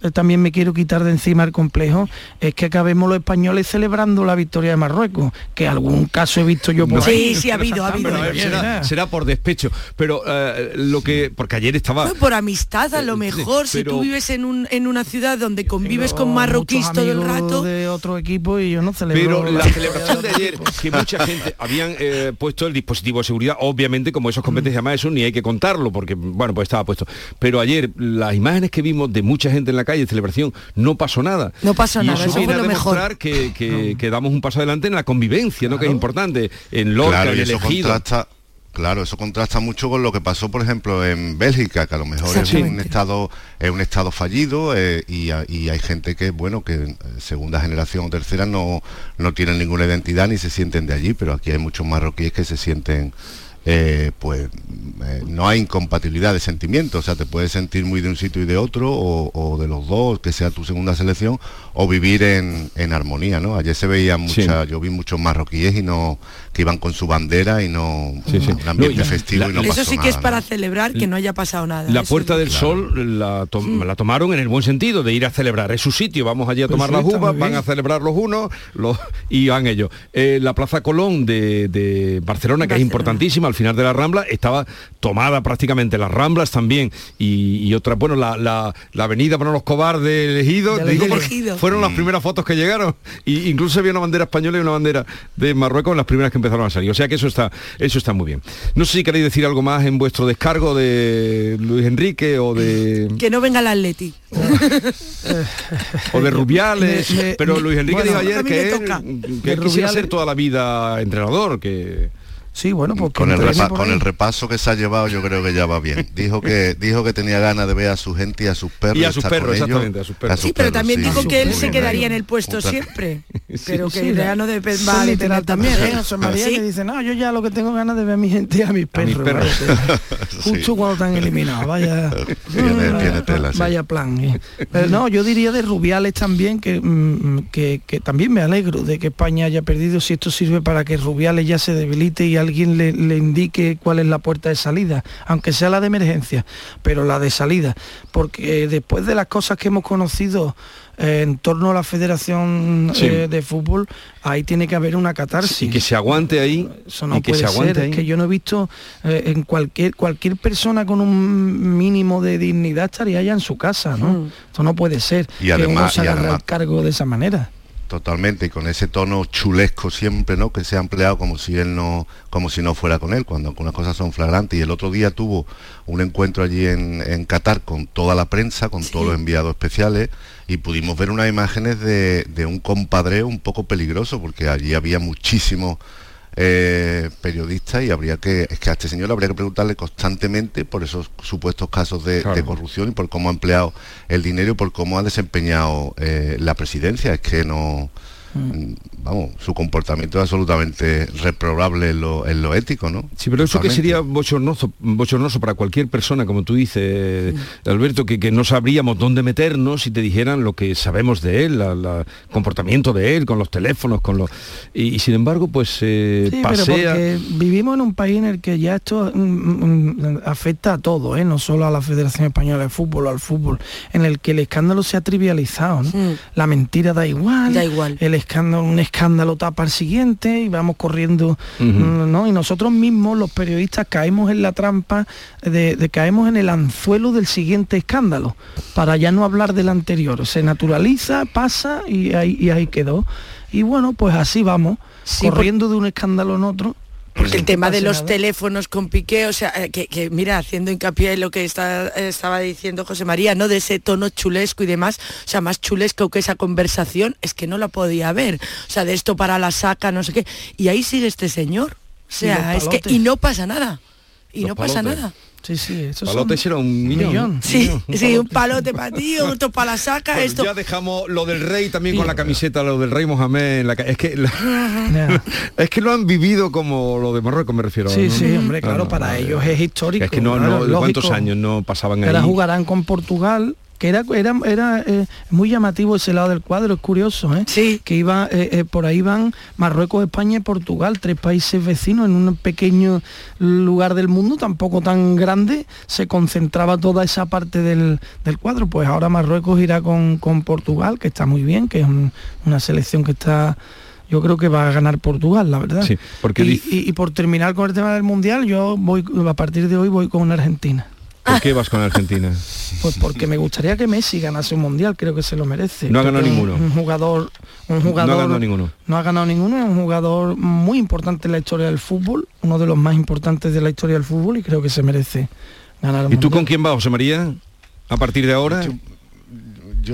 eh, también me quiero quitar de encima el complejo, es que acabemos los españoles celebrando la victoria de Marruecos, que algún caso he visto yo por No. ahí. Sí, sí, ha habido, ha habido. Ver, será, será por despecho, pero eh, lo que... Porque ayer estaba... Fue por amistad a lo mejor, si pero- tú vives en, un, en una ciudad donde convives con marroquíes todo el rato. de otro equipo y yo no celebro Pero la celebración de ayer, que mucha *laughs* gente habían eh, puesto el dispositivo de seguridad, obviamente como esos competencias además eso ni hay que contarlo, porque bueno, pues estaba puesto. Pero ayer las imágenes que vimos de mucha gente en la calle de celebración, no pasó nada. No pasó y nada, eso eso viene fue a lo mejor. demostrar que, que- que damos un paso adelante en la convivencia, ¿no? Que es importante. En Lorca, Claro, y eso elegido. contrasta, claro, eso contrasta mucho con lo que pasó, por ejemplo, en Bélgica, que a lo mejor es un estado, es un estado fallido eh, y, y hay gente que, bueno, que segunda generación o tercera no, no tienen ninguna identidad ni se sienten de allí, pero aquí hay muchos marroquíes que se sienten eh, pues eh, no hay incompatibilidad de sentimientos, o sea, te puedes sentir muy de un sitio y de otro, o, o de los dos, que sea tu segunda selección, o vivir en, en armonía, ¿no? Ayer se veía mucha, yo vi muchos marroquíes y no, que iban con su bandera y no, un ambiente No, festivo y no Eso pasó sí que es para ¿no? celebrar que no haya pasado nada. La eso Puerta del Sol la, la tomaron en el buen sentido de ir a celebrar. Es su sitio, vamos allí a Pues tomar sí, las uvas, van a celebrar los unos los, y van ellos. Eh, la Plaza Colón de, de Barcelona, que es importantísima, al final de la Rambla, estaba tomada prácticamente. Las Ramblas también y, y otra, bueno, la, la, la avenida para los Cobar de Ejido, De digo, Ejido. fueron Mm. las primeras fotos que llegaron. Y incluso había una bandera española y una bandera de Marruecos en las primeras que empezaron a salir. O sea que eso está, eso está muy bien. No sé si queréis decir algo más en vuestro descargo de Luis Enrique o de Que no venga el Atleti. o de Rubiales, pero Luis Enrique bueno, dijo ayer que él, que él quisiera ser toda la vida entrenador, que Sí, bueno, porque Con el, repa- con el repaso que se ha llevado yo creo que ya va bien. Dijo que dijo que tenía ganas de ver a su gente y a sus perros. Y a sus perros, exactamente, a sus perros. Sí, pero también sí. dijo que él se quedaría en el puesto tra- siempre. *laughs* Sí, Pero que Sí, ya no Eso va a depender también. ¿eh? José María ¿Sí? que dice, no, yo ya lo que tengo ganas de ver a mi gente y a mis perros. perros. vaya, *laughs* Justo cuando están *laughs* eliminados, vaya, Tiene- tiene tela, sí. vaya plan. ¿eh? Pero no, yo diría de Rubiales también, que, mm, que, que también me alegro de que España haya perdido, si esto sirve para que Rubiales ya se debilite y alguien le, le indique cuál es la puerta de salida, aunque sea la de emergencia, pero la de salida. Porque después de las cosas que hemos conocido eh, en torno a la Federación Sí. eh, de Fútbol, ahí tiene que haber una catarsis. y que se aguante ahí, Eso no y que puede se aguante ser, ahí. es que yo no he visto eh, en cualquier cualquier persona con un mínimo de dignidad estaría ya en su casa, ¿no? Mm. Esto no puede ser Y que uno además- se y además- al cargo de esa manera. Totalmente, y con ese tono chulesco siempre, ¿no? Que se ha empleado como si él no, como si no fuera con él, cuando algunas cosas son flagrantes. Y el otro día tuvo un encuentro allí en, en Qatar con toda la prensa, con todos los enviados especiales, y pudimos ver unas imágenes de, de un compadreo un poco peligroso, porque allí había muchísimos eh, periodistas y habría que, es que a este señor habría que preguntarle constantemente por esos supuestos casos de, Claro. de corrupción y por cómo ha empleado el dinero y por cómo ha desempeñado eh, la presidencia. Es que no mm, vamos, su comportamiento es absolutamente reprobable en lo, en lo ético, ¿no? Sí, pero eso que sería bochornoso, bochornoso para cualquier persona, como tú dices, Alberto, que, que no sabríamos dónde meternos si te dijeran lo que sabemos de él, el comportamiento de él, con los teléfonos, con los... Y, y sin embargo, pues eh, Sí, pero pasea... porque vivimos en un país en el que ya esto mm, mm, afecta a todo, ¿eh? no solo a la Federación Española de Fútbol o al fútbol, en el que el escándalo se ha trivializado. ¿no? La mentira da igual, Da igual. el escándalo, un escándalo tapa al siguiente y vamos corriendo, mm, ¿no? Y nosotros mismos, los periodistas, caemos en la trampa de, de caemos en el anzuelo del siguiente escándalo, para ya no hablar del anterior. Se naturaliza, pasa y ahí, y ahí quedó. Y bueno, pues así vamos, Sí, corriendo de un escándalo en otro. Porque el tema de los teléfonos con Piqué, o sea, eh, que, que, mira, haciendo hincapié en lo que está, estaba diciendo José María, ¿no? De ese tono chulesco y demás, o sea, más chulesco que esa conversación, es que no la podía ver. O sea, de esto para la saca, no sé qué. Y ahí sigue este señor. O sea, es que, y no pasa nada. Y Los no pasa palotes. nada. Sí, sí, eso Palote será un millón. Sí, sí, un palote para ti, otro *laughs* para la saca, Bueno, esto. Ya dejamos lo del rey también con la camiseta, lo del rey Mohamed en la Es que la- *laughs* *laughs* es que lo han vivido como lo de Marruecos, me refiero. Sí, ¿no? sí, hombre, No, claro, no, para no, ellos es histórico. Es que no, ¿cuántos años no pasaban ahí? Ahora jugarán con Portugal, que era era era eh, muy llamativo ese lado del cuadro, es curioso, ¿eh? Sí. Que iba eh, eh, por ahí van Marruecos, España y Portugal, tres países vecinos en un pequeño lugar del mundo, tampoco tan grande, se concentraba toda esa parte del, del cuadro. Pues ahora Marruecos irá con, con Portugal, que está muy bien, que es un- una selección que está yo creo que va a ganar Portugal, la verdad. Sí, porque y- y por terminar con el tema del mundial, yo voy a partir de hoy voy con Argentina. ¿Por qué vas con Argentina? Pues porque me gustaría que Messi ganase un mundial, creo que se lo merece. No ha ganado ninguno. Un, un jugador, un jugador. No ha ganado ninguno. No ha ganado ninguno, es un jugador muy importante en la historia del fútbol, uno de los más importantes de la historia del fútbol y creo que se merece ganar un ¿Y tú mundial. con quién vas, José María? A partir de ahora. Yo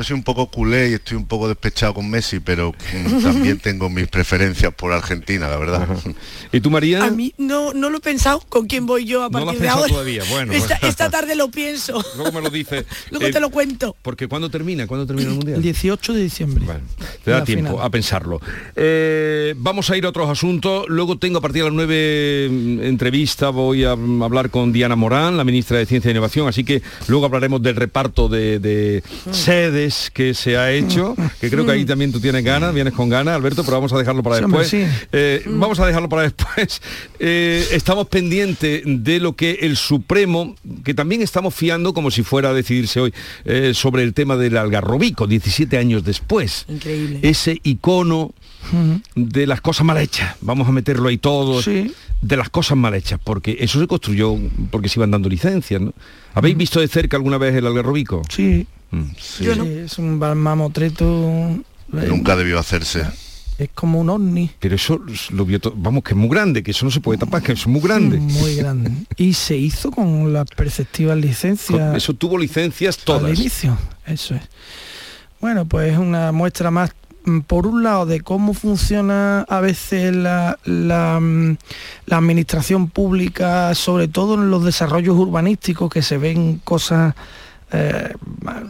soy un poco culé y estoy un poco despechado con Messi, pero *laughs* también tengo mis preferencias por Argentina, la verdad. ¿Y tú, María? A mí no, no lo he pensado con quién voy yo a No lo partir has de pensado ahora. todavía, bueno. Esta, esta tarde lo pienso. Luego me lo dice. *laughs* Luego Eh, te lo cuento. Porque ¿cuándo termina? ¿Cuándo termina el El mundial? 18 de diciembre. Te da tiempo final. a pensarlo. Eh, vamos a ir a otros asuntos. Luego tengo a partir de las 9 mm, entrevista, voy a mm, hablar con Diana Morán, la ministra de Ciencia e Innovación, así que luego hablaremos del reparto de, de que se ha hecho, que creo que ahí también tú tienes ganas, vienes con ganas, Alberto, pero vamos a dejarlo para Sí, después. sí. Eh, Vamos a dejarlo para después. *laughs* Eh, estamos pendientes de lo que el Supremo, que también estamos fiando como si fuera a decidirse hoy, eh, sobre el tema del algarrobico, 17 años después Increíble. ese icono De las cosas mal hechas. Vamos a meterlo ahí todo. Sí. De las cosas mal hechas, porque eso se construyó porque se iban dando licencias, ¿no? ¿Habéis visto de cerca alguna vez el algarrobico? Sí. Mm. Sí, es un mamotreto. eh, Nunca debió hacerse. Es como un ovni. Pero eso lo vio todo, vamos, que es muy grande, que eso no se puede tapar, que es muy grande. Muy grande. Y se hizo con las perceptivas licencias. Con- Eso tuvo licencias al todas. inicio. Eso es. Bueno, pues es una muestra más, por un lado, de cómo funciona a veces la, la, mm, la administración pública, sobre todo en los desarrollos urbanísticos, que se ven cosas, eh,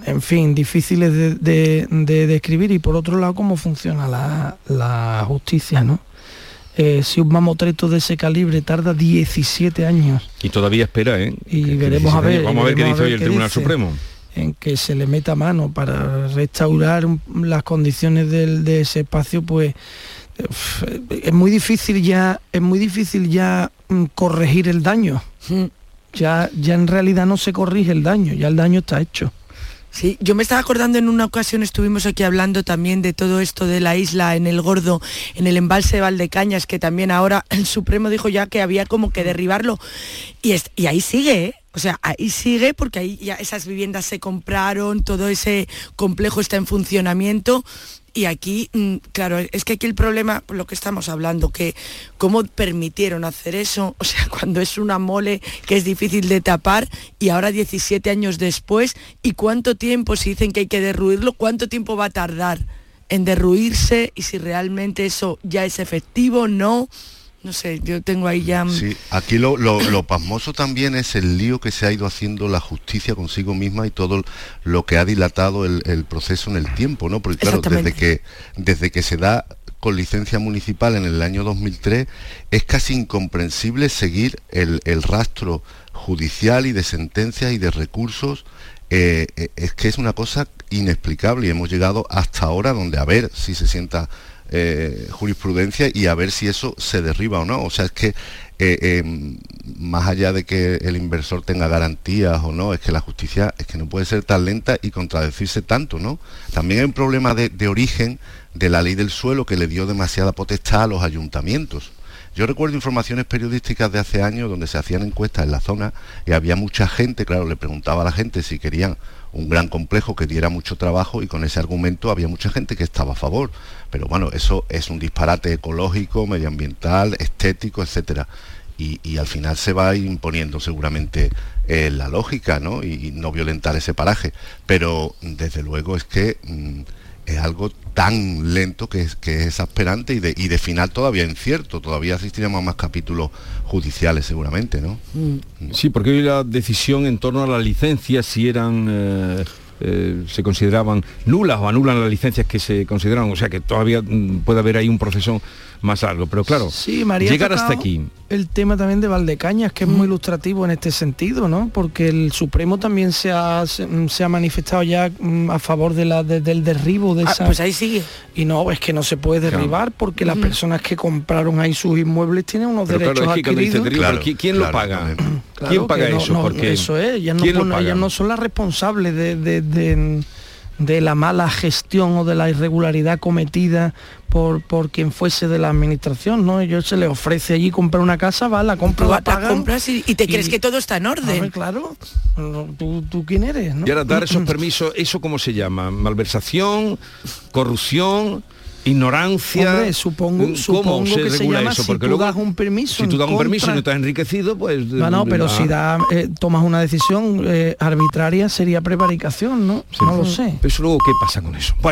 en fin, difíciles de, de- de describir, y por otro lado, cómo funciona la, la justicia, ¿no? Eh, si un mamotreto de ese calibre tarda 17 años Y todavía espera, ¿eh? y veremos a 17 ver. Vamos a ver qué dice hoy el Tribunal dice, Supremo. En que se le meta mano para restaurar las condiciones del- de ese espacio pues es muy difícil ya es muy difícil ya mm, corregir el daño ya ya en realidad no se corrige el daño ya el daño está hecho Sí, yo me estaba acordando en una ocasión, estuvimos aquí hablando también de todo esto de la isla en el Gordo, en el embalse de Valdecañas, que también ahora el Supremo dijo ya que había como que derribarlo. Y, es- y ahí sigue, ¿eh? O sea, ahí sigue porque ahí ya esas viviendas se compraron, todo ese complejo está en funcionamiento. Y aquí, mm, claro, es que aquí el problema, por lo que estamos hablando, que cómo permitieron hacer eso, o sea, *laughs* cuando es una mole que es difícil de tapar y ahora 17 años después, y cuánto tiempo, si dicen que hay que derruirlo, cuánto tiempo va a tardar en derruirse y si realmente eso ya es efectivo, no. No sé, yo tengo ahí ya... Sí, aquí lo, lo, lo, pasmoso también es el lío que se ha ido haciendo la justicia consigo misma y todo lo que ha dilatado el, el proceso en el tiempo, ¿no? Porque claro, desde que, desde que se da con licencia municipal en el año 2003, es casi incomprensible seguir el, el rastro judicial y de sentencias y de recursos eh, eh, es que es una cosa inexplicable y hemos llegado hasta ahora donde a ver si se sienta eh, jurisprudencia y a ver si eso se derriba o no. O sea, es que em, más allá de que el inversor tenga garantías o no, es que la justicia es que no puede ser tan lenta y contradecirse tanto, ¿no? También hay un problema de origen de la ley del suelo que le dio demasiada potestad a los ayuntamientos. Yo recuerdo informaciones periodísticas de hace años donde se hacían encuestas en la zona y había mucha gente, claro, le preguntaba a la gente si querían un gran complejo que diera mucho trabajo y con ese argumento había mucha gente que estaba a favor. Pero bueno, eso es un disparate ecológico, medioambiental, estético, etcétera. Y, al final se va imponiendo seguramente eh, la lógica, ¿no? Y, no violentar ese paraje. Pero desde luego es que mmm, es algo tan lento que es, que es exasperante y de, y de final todavía incierto, todavía asistiremos a más capítulos judiciales seguramente, ¿no? Sí, porque hoy la decisión en torno a las licencias, si eran... Eh, eh, se consideraban nulas o anulan las licencias que se consideraban, o sea que todavía mm, puede haber ahí un proceso más largo, pero claro, sí, María llegar hasta aquí. El tema también de Valdecañas, que es muy ilustrativo en este sentido, ¿no? Porque el Supremo también se ha, se, se ha manifestado ya mm, a favor de la, de, del derribo de Ah, esa... pues ahí sigue. Y no, es que no se puede derribar porque las personas que compraron ahí sus inmuebles tienen unos Pero derechos claro, es que adquiridos. derribo, ¿quién, quién lo paga? ¿Quién paga que no- eso? no, Porque eso es, ellas no, ellas no son las responsables de, de- de- la mala gestión o de la irregularidad cometida por, por quien fuese de la administración, ¿no? Ellos se les ofrece allí comprar una casa, va, la compra, la la pagan. compras y, y te crees que todo está en orden. Claro. ¿Tú, tú quién eres? ¿no? Y ahora dar esos *clears throat* permisos, ¿eso cómo se llama? ¿Malversación? ¿Corrupción? ¿Ignorancia? Hombre, supongo, ¿Cómo supongo se que se regula llama eso? si Porque tú luego, das un permiso. si tú das un permiso y no estás enriquecido, pues... No, no, pero ah, si da, eh, tomas una decisión eh, arbitraria sería prevaricación, ¿no? no lo sé. Pero eso luego, ¿qué pasa con eso? Bueno,